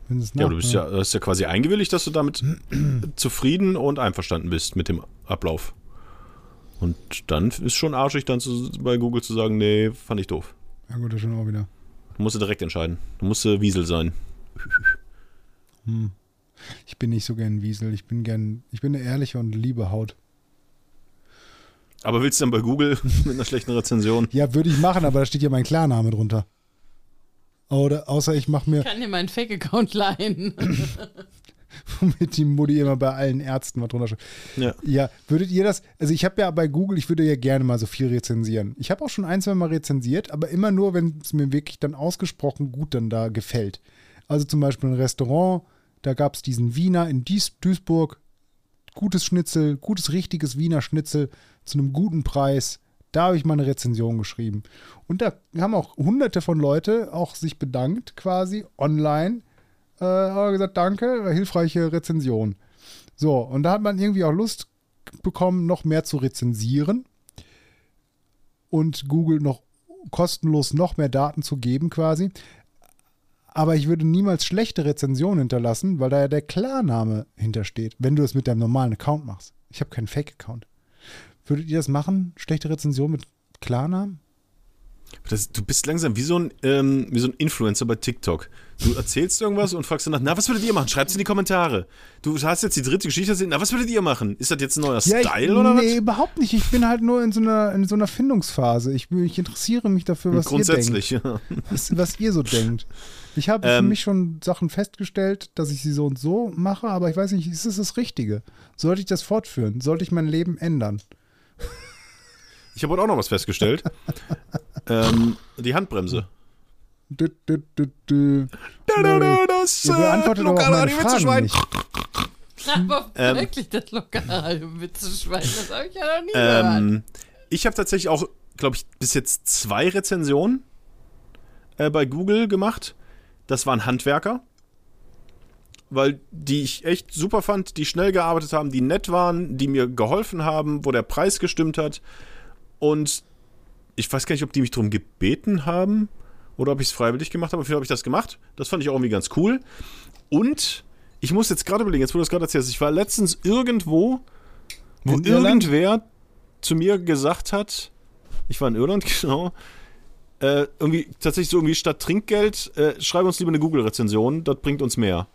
wenn es Ja, du bist ja, hast ja quasi eingewilligt, dass du damit zufrieden und einverstanden bist mit dem Ablauf. Und dann ist schon arschig, dann zu, bei Google zu sagen, nee, fand ich doof. Ja, gut, das schon auch wieder. Du musst direkt entscheiden. Du musst äh, Wiesel sein. Hm. Ich bin nicht so gern Wiesel. Ich bin gern, ich bin eine ehrliche und liebe Haut. Aber willst du dann bei Google mit einer schlechten Rezension? Ja, würde ich machen, aber da steht ja mein Klarname drunter. Oder außer ich mache mir, Ich kann dir meinen Fake-Account leihen. womit die Mutti immer bei allen Ärzten was drunter schreibt. Ja. Ja, würdet ihr das, also ich habe ja bei Google, ich würde ja gerne mal so viel rezensieren. Ich habe auch schon ein, zwei Mal rezensiert, aber immer nur, wenn es mir wirklich dann ausgesprochen gut dann da gefällt. Also zum Beispiel ein Restaurant, da gab es diesen Wiener in Dies, Duisburg, gutes Schnitzel, gutes, richtiges Wiener Schnitzel zu einem guten Preis. Da habe ich mal eine Rezension geschrieben. Und da haben auch hunderte von Leute auch sich bedankt, quasi online. Äh, haben gesagt, danke, hilfreiche Rezension. So, und da hat man irgendwie auch Lust bekommen, noch mehr zu rezensieren und Google noch kostenlos noch mehr Daten zu geben quasi. Aber ich würde niemals schlechte Rezensionen hinterlassen, weil da ja der Klarname hintersteht, wenn du es mit deinem normalen Account machst. Ich habe keinen Fake-Account. Würdet ihr das machen? Schlechte Rezension mit Klarnamen? Das, du bist langsam wie so, ein, ähm, wie so ein Influencer bei TikTok. Du erzählst irgendwas und fragst danach, na, was würdet ihr machen? Schreibt's in die Kommentare. Du hast jetzt die dritte Geschichte erzählt, na, was würdet ihr machen? Ist das jetzt ein neuer Style ich, oder nee, was? überhaupt nicht. Ich bin halt nur in so einer, in so einer Findungsphase. Ich, ich interessiere mich dafür, was ihr denkt. Grundsätzlich, ja. was, was ihr so denkt. Ich habe für Ähm. mich schon Sachen festgestellt, dass ich sie so und so mache, aber ich weiß nicht, ist es das Richtige? Sollte ich das fortführen? Sollte ich mein Leben ändern? Ich habe heute auch noch was festgestellt. ähm, die Handbremse. Das, Ihr beantwortet aber auch lokale meine. Fragen nicht. Aber Ähm. wirklich das lokale Witzeschwein, das habe ich ja noch nie gehört. Ähm, ich habe tatsächlich auch, glaube ich, bis jetzt zwei Rezensionen äh, bei Google gemacht. Das waren Handwerker, weil die ich echt super fand, die schnell gearbeitet haben, die nett waren, die mir geholfen haben, wo der Preis gestimmt hat. Und ich weiß gar nicht, ob die mich darum gebeten haben oder ob ich es freiwillig gemacht habe. Auf jeden Fall habe ich das gemacht. Das fand ich auch irgendwie ganz cool. Und ich muss jetzt gerade überlegen, jetzt wo du das gerade erzählst, ich war letztens irgendwo, wo In Irland? irgendwer zu mir gesagt hat, ich war in Irland, genau, äh, irgendwie tatsächlich so irgendwie statt Trinkgeld, äh, schreib uns lieber eine Google-Rezension, das bringt uns mehr.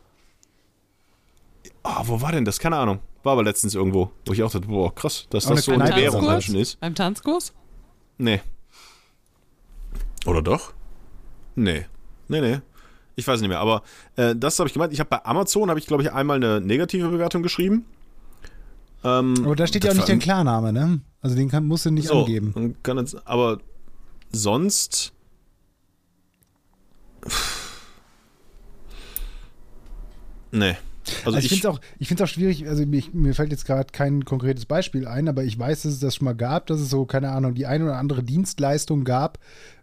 Ah, wo war denn das? Keine Ahnung. War aber letztens irgendwo, wo ich auch dachte, boah, krass, dass das so eine Währung? Menschen ist. Beim Tanzkurs? Nee. Oder doch? Nee. Nee, nee. Ich weiß nicht mehr, aber äh, das habe ich gemeint. Ich habe bei Amazon, habe ich glaube ich einmal eine negative Bewertung geschrieben. Ähm, Aber da steht ja auch nicht dein Klarname, ne? Also den kann, musst du nicht so, angeben. Kann jetzt, aber sonst. Nee. Also, Also ich ich, finde es auch, ich find's auch schwierig, also mich, mir fällt jetzt gerade kein konkretes Beispiel ein, aber ich weiß, dass es das schon mal gab, dass es so, keine Ahnung, die eine oder andere Dienstleistung gab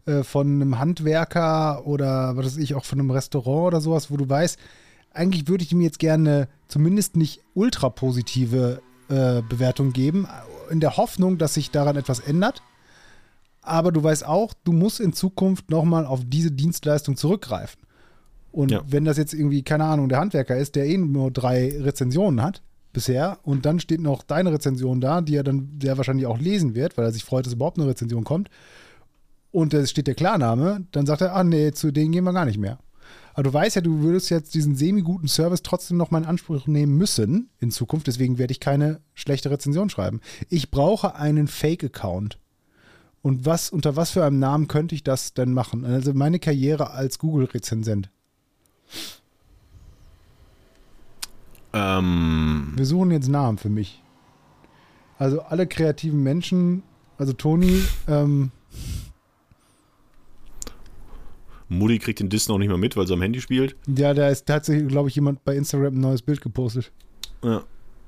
äh, von einem Handwerker oder was weiß ich, auch von einem Restaurant oder sowas, wo du weißt, eigentlich würde ich ihm jetzt gerne zumindest nicht ultra positive äh, Bewertung geben, in der Hoffnung, dass sich daran etwas ändert. Aber du weißt auch, du musst in Zukunft nochmal auf diese Dienstleistung zurückgreifen. Und Ja. wenn das jetzt irgendwie, keine Ahnung, der Handwerker ist, der eh nur drei Rezensionen hat bisher und dann steht noch deine Rezension da, die er dann sehr wahrscheinlich auch lesen wird, weil er sich freut, dass überhaupt eine Rezension kommt und da steht der Klarname, dann sagt er, ah nee, zu denen gehen wir gar nicht mehr. Aber du weißt ja, du würdest jetzt diesen semi-guten Service trotzdem noch mal in Anspruch nehmen müssen in Zukunft, deswegen werde ich keine schlechte Rezension schreiben. Ich brauche einen Fake-Account. Und was, unter was für einem Namen könnte ich das denn machen? Also meine Karriere als Google-Rezensent. Ähm, Wir suchen jetzt Namen für mich. Also alle kreativen Menschen, also Toni, ähm, Mutti kriegt den Diss noch nicht mal mit, weil sie am Handy spielt. ja, da ist tatsächlich, glaube ich, jemand bei Instagram ein neues Bild gepostet. Ja.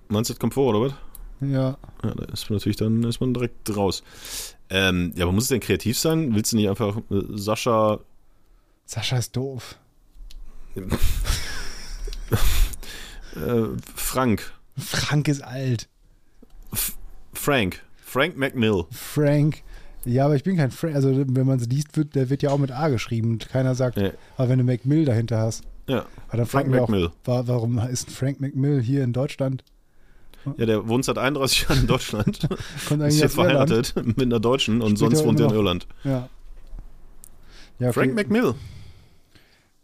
Meinst du, das kommt vor, oder was? Ja, Ja, da ist man natürlich dann ist man direkt raus. Ähm, ja, aber muss es denn kreativ sein? Willst du nicht einfach äh, Sascha Sascha ist doof. äh, Frank? Frank ist alt. Frank. Frank McMill. Frank. Ja, aber ich bin kein Frank. Also, wenn man es liest, wird, der wird ja auch mit A geschrieben. Keiner sagt, Ja. aber wenn du McMill dahinter hast. Ja. Aber dann Frank auch, McMill. wa- warum ist Frank McMill hier in Deutschland? Ja, der wohnt seit 31 Jahren in Deutschland. Kommt ist eigentlich hier aus Irland. verheiratet mit einer Deutschen und Spielt sonst wohnt er in noch- Irland. Ja. ja okay. Frank McMill.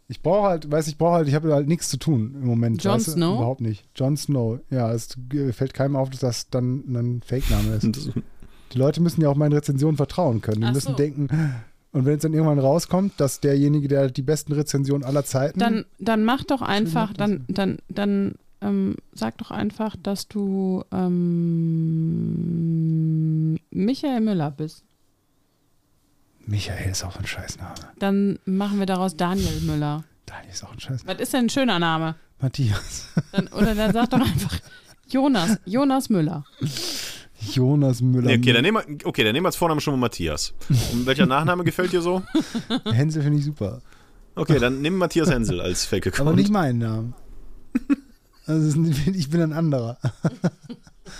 Ich brauche halt, weiß ich brauche halt, ich habe halt nichts zu tun im Moment. Jon weißt du? Snow? Überhaupt nicht. Jon Snow. Ja, es fällt keinem auf, dass das dann ein Fake-Name ist. Die Leute müssen ja auch meinen Rezensionen vertrauen können. Die Ach müssen so. denken, und wenn es dann irgendwann rauskommt, dass derjenige, der die besten Rezensionen aller Zeiten. Dann, dann mach doch einfach, dann, dann, dann ähm, sag doch einfach, dass du ähm, Michael Müller bist. Michael ist auch ein Scheißname. Dann machen wir daraus Daniel Müller. Daniel ist auch ein Scheiß. Was ist denn ein schöner Name? Matthias. Dann, oder dann sag doch einfach Jonas, Jonas Müller. Jonas Müller. Nee, okay, dann nehmen wir, okay, dann nehmen wir als Vorname schon mal Matthias. Und welcher Nachname gefällt dir so? Hänsel finde ich super. Okay, dann nimm Matthias Hensel als Fake-Account. Aber nicht meinen Namen. Also ich bin ein anderer.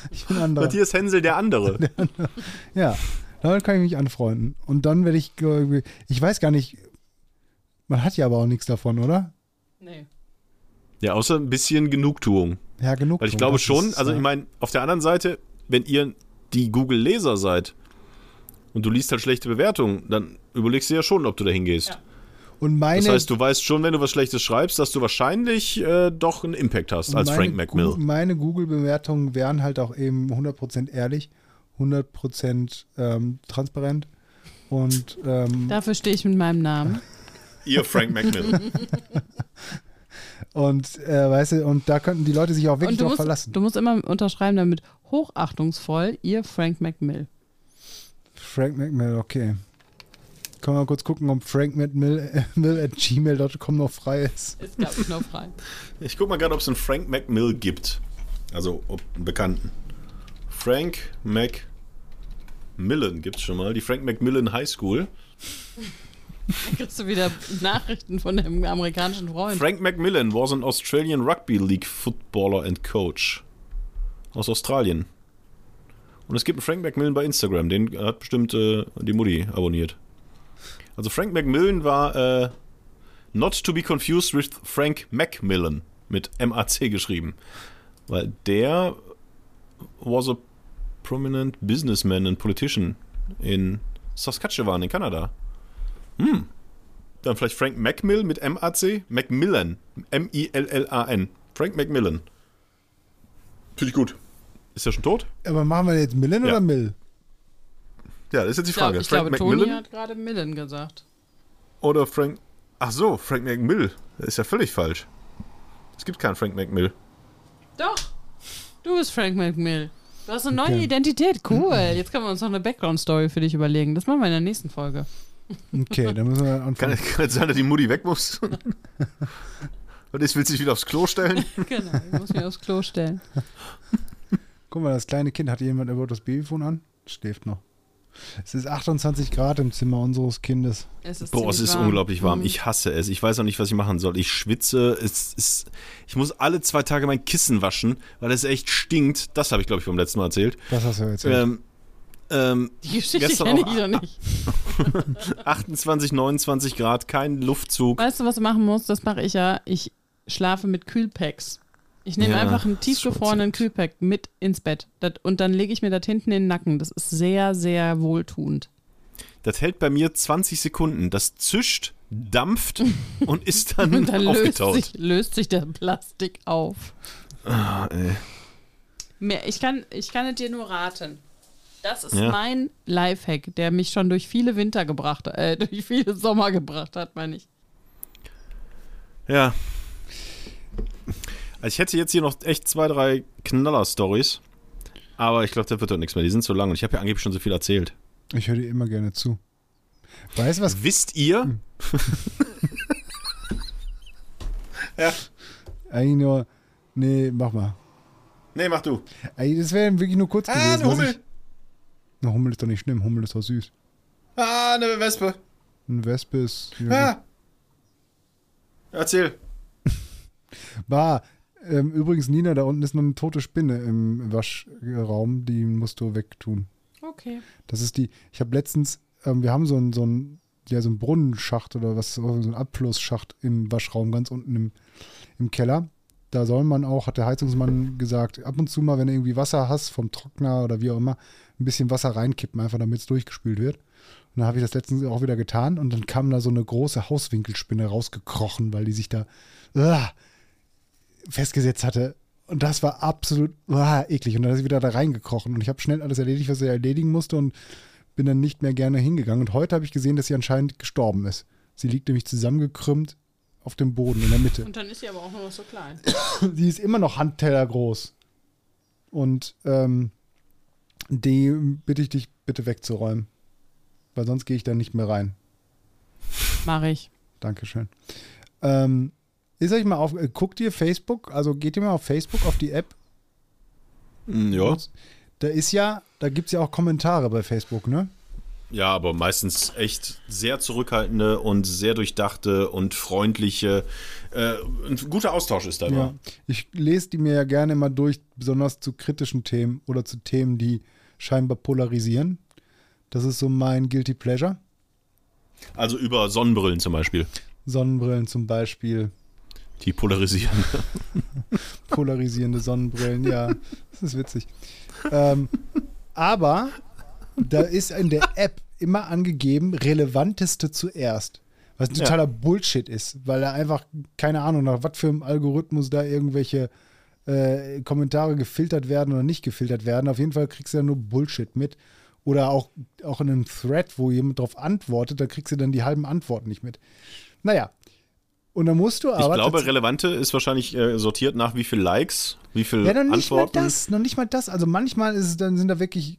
Ich bin ein anderer. Matthias Hensel, der andere. Ja, damit kann ich mich anfreunden. Und dann werde ich, ich weiß gar nicht, man hat ja aber auch nichts davon, oder? Nee. Ja, außer ein bisschen Genugtuung. Ja, genug. Weil ich glaube schon, ist, also ich meine, auf der anderen Seite, wenn ihr die Google-Leser seid und du liest halt schlechte Bewertungen, dann überlegst du ja schon, ob du da hingehst. Ja. Und meine, Das heißt, du weißt schon, wenn du was Schlechtes schreibst, dass du wahrscheinlich äh, doch einen Impact hast als Frank McMill. Gu- Meine Google-Bewertungen wären halt auch eben 100% ehrlich, 100% ähm, transparent und ähm, Dafür stehe ich mit meinem Namen. Ihr Frank McMill. und äh, weißt du, und da könnten die Leute sich auch wirklich drauf musst, verlassen. du musst immer unterschreiben damit hochachtungsvoll, ihr Frank McMill. Frank McMill, okay. Können wir mal kurz gucken, ob Frank McMill Mill at gmail.com noch frei ist. Ist, glaube ich, nur frei. Ich guck mal gerade, ob es einen Frank McMill gibt. Also, ob einen Bekannten. Frank McMillan gibt es schon mal. Die Frank McMillan High School. Dann kriegst du wieder Nachrichten von dem amerikanischen Freund. Frank McMillan was an Australian Rugby League footballer and coach. Aus Australien. Und es gibt einen Frank McMillan bei Instagram, den hat bestimmt äh, die Mutti abonniert. Also Frank McMillan war äh, not to be confused with Frank Macmillan mit M-A-C geschrieben. Weil der was a prominent businessman and politician in Saskatchewan in Kanada. Hm. Dann vielleicht Frank Macmill mit M-A-C? Macmillan. M-I-L-L-A-N. Frank Macmillan. Finde ich gut. Ist er schon tot? Aber machen wir jetzt Millen Ja. oder Mill? Ja, das ist jetzt die Ich, Frage. ich Frank glaube, Toni Macmillan hat gerade Millen gesagt. oder Frank. Ach so, Frank McMill. Das ist ja völlig falsch. Es gibt keinen Frank McMill. Doch, du bist Frank McMill. Du hast eine neue Okay. Identität. Cool. Jetzt können wir uns noch eine Background-Story für dich überlegen. Das machen wir in der nächsten Folge. Okay, dann müssen wir Kann, anfangen. kann es sein, dass die Mutti weg muss? Und jetzt will sich wieder aufs Klo stellen? Genau, ich muss mich aufs Klo stellen. Guck mal, das kleine Kind, hat jemand überhaupt das Babyfon an? Schläft noch. Es ist 28 Grad im Zimmer unseres Kindes. Es ist Boah, es ist warm. unglaublich warm. Mhm. Ich hasse es. Ich weiß auch nicht, was ich machen soll. Ich schwitze. Es ist, ich muss alle zwei Tage mein Kissen waschen, weil es echt stinkt. Das habe ich, glaube ich, beim letzten Mal erzählt. Das hast du erzählt. Ähm, ähm, Die Geschichte kenne ich noch nicht. 28, 29 Grad, kein Luftzug. Weißt du, was du machen musst? Das mache ich ja. Ich schlafe mit Kühlpacks. Ich nehme Ja, einfach einen tiefgefrorenen. Kühlpack mit ins Bett. Das, und dann lege ich mir das hinten in den Nacken. Das ist sehr, sehr wohltuend. Das hält bei mir 20 Sekunden. Das zischt, dampft und ist dann, Und dann löst aufgetaut. sich, löst sich der Plastik auf. Ah, ey. Mehr, ich, kann, ich kann es dir nur raten. Das ist Ja. mein Lifehack, der mich schon durch viele Winter gebracht hat, äh, durch viele Sommer gebracht hat, meine ich. Ja. Also ich hätte jetzt hier noch echt zwei, drei Knaller-Stories. Aber ich glaube, das wird doch nichts mehr. Die sind so lang und ich habe ja angeblich schon so viel erzählt. Ich höre dir immer gerne zu. Weißt du was? Wisst ihr? ja. Eigentlich nur. Nee, mach mal. Nee, mach du. Ey, das wäre wirklich nur kurz Ah, gewesen. eine Hummel. Ich, na, Hummel ist doch nicht schlimm. Hummel ist doch süß. Ah, eine Wespe. Eine Wespe ist. Ja. Ah. Erzähl. War. Ähm, übrigens, Nina, da unten ist noch eine tote Spinne im Waschraum. Die musst du wegtun. Okay. Das ist die. Ich habe letztens. Ähm, wir haben so einen so einen, ja, so einen Brunnenschacht oder was, so einen Abflussschacht im Waschraum ganz unten im, im Keller. Da soll man auch, hat der Heizungsmann gesagt, ab und zu mal, wenn du irgendwie Wasser hast vom Trockner oder wie auch immer, ein bisschen Wasser reinkippen, einfach damit es durchgespült wird. Und dann habe ich das letztens auch wieder getan und dann kam da so eine große Hauswinkelspinne rausgekrochen, weil die sich da ah, festgesetzt hatte. Und das war absolut ah, eklig. Und dann ist sie wieder da reingekrochen. Und ich habe schnell alles erledigt, was ich erledigen musste und bin dann nicht mehr gerne hingegangen. Und heute habe ich gesehen, dass sie anscheinend gestorben ist. Sie liegt nämlich zusammengekrümmt auf dem Boden in der Mitte. Und dann ist sie aber auch nur noch so klein. Sie ist immer noch Handteller groß. Und ähm, die bitte ich dich bitte wegzuräumen. Weil sonst gehe ich da nicht mehr rein. Mach ich. Dankeschön. Ähm, ist euch mal auf, äh, guckt ihr Facebook, also geht ihr mal auf Facebook, auf die App. Hm, Ja. Da ist ja, da gibt es ja auch Kommentare bei Facebook, ne? Ja, aber meistens echt sehr zurückhaltende und sehr durchdachte und freundliche. Äh, ein guter Austausch ist da immer. Ja. Ich lese die mir ja gerne mal durch, besonders zu kritischen Themen oder zu Themen, die scheinbar polarisieren. Das ist so mein Guilty Pleasure. Also über Sonnenbrillen zum Beispiel. Sonnenbrillen zum Beispiel, Die polarisieren. polarisierende Sonnenbrillen, ja, das ist witzig. Ähm, aber da ist in der App immer angegeben, relevanteste zuerst. Was ein Ja. totaler Bullshit ist, weil er einfach, keine Ahnung, nach was für einem Algorithmus da irgendwelche äh, Kommentare gefiltert werden oder nicht gefiltert werden. Auf jeden Fall kriegst du ja nur Bullshit mit. Oder auch, auch in einem Thread, wo jemand darauf antwortet, da kriegst du dann die halben Antworten nicht mit. Naja. Und dann musst du Ich aber. glaube, tats- relevante ist wahrscheinlich äh, sortiert nach wie viel Likes, wie viel ja, noch nicht Antworten. mal das, noch nicht mal das. Also manchmal ist es, dann sind da wirklich.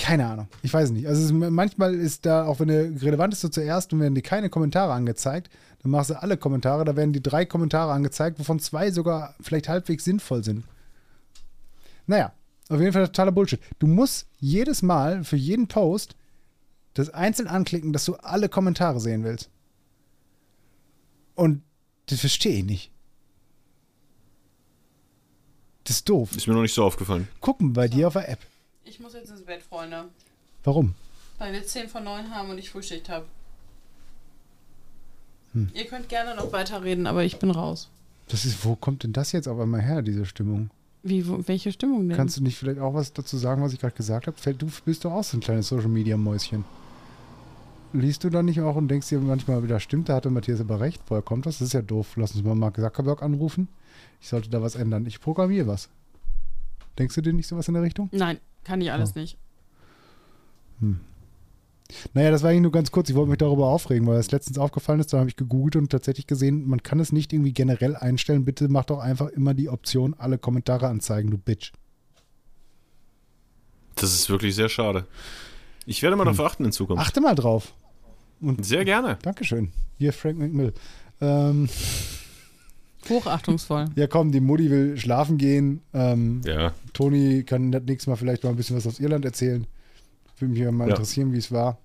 Keine Ahnung, ich weiß nicht. Also es manchmal ist da, auch wenn der relevant ist so zuerst und werden dir keine Kommentare angezeigt, dann machst du alle Kommentare, da werden die drei Kommentare angezeigt, wovon zwei sogar vielleicht halbwegs sinnvoll sind. Naja, auf jeden Fall totaler Bullshit. Du musst jedes Mal für jeden Post das einzeln anklicken, dass du alle Kommentare sehen willst. Und das verstehe ich nicht. Das ist doof. Ist mir noch nicht so aufgefallen. Gucken bei dir auf der App. Ich muss jetzt ins Bett, Freunde. Warum? Weil wir 10 von 9 haben und ich Frühschicht habe. Hm. Ihr könnt gerne noch weiterreden, aber ich bin raus. Das ist, wo kommt denn das jetzt auf einmal her, diese Stimmung? Wie, wo, welche Stimmung denn? Kannst du nicht vielleicht auch was dazu sagen, was ich gerade gesagt habe? Fällt- Du bist doch auch so ein kleines Social Media Mäuschen. Liest du da nicht auch und denkst dir manchmal wieder, stimmt, da hatte Matthias aber recht, woher kommt das? Das ist ja doof. Lass uns mal Mark Zuckerberg anrufen. Ich sollte da was ändern. Ich programmiere was. Denkst du dir nicht sowas in der Richtung? Nein, kann ich Oh. alles nicht. Naja, das war eigentlich nur ganz kurz. Ich wollte mich darüber aufregen, weil es letztens aufgefallen ist. Da habe ich gegoogelt und tatsächlich gesehen, man kann es nicht irgendwie generell einstellen. Bitte mach doch einfach immer die Option, alle Kommentare anzeigen, du Bitch. Das ist wirklich sehr schade. Ich werde mal Hm. darauf achten in Zukunft. Achte mal drauf. Sehr gerne. Dankeschön. Hier Frank McMill. Ähm, Hochachtungsvoll. ja, komm, die Mutti will schlafen gehen. Ähm, Ja. Toni kann das nächste Mal vielleicht mal ein bisschen was aus Irland erzählen. Würde mich ja mal Ja. interessieren, wie es war.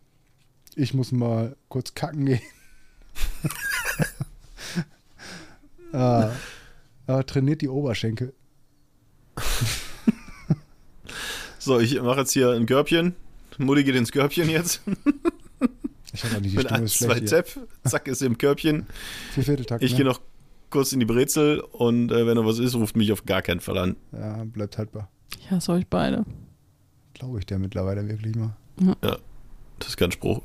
Ich muss mal kurz kacken gehen. ah, aber trainiert die Oberschenkel. So, ich mache jetzt hier ein Körbchen. Mutti geht ins Körbchen jetzt. Ich habe auch nicht die Mit Stimme 1, ist 2, schlecht hier. Zepp. Zack, ist im Körbchen. Vier Vierteltakt. Ich ne? gehe noch kurz in die Brezel und äh, wenn noch was ist, ruft mich auf gar keinen Fall an. Ja, bleibt haltbar. Ich hasse euch beide. Glaube ich der mittlerweile wirklich mal. Das ist kein Spruch.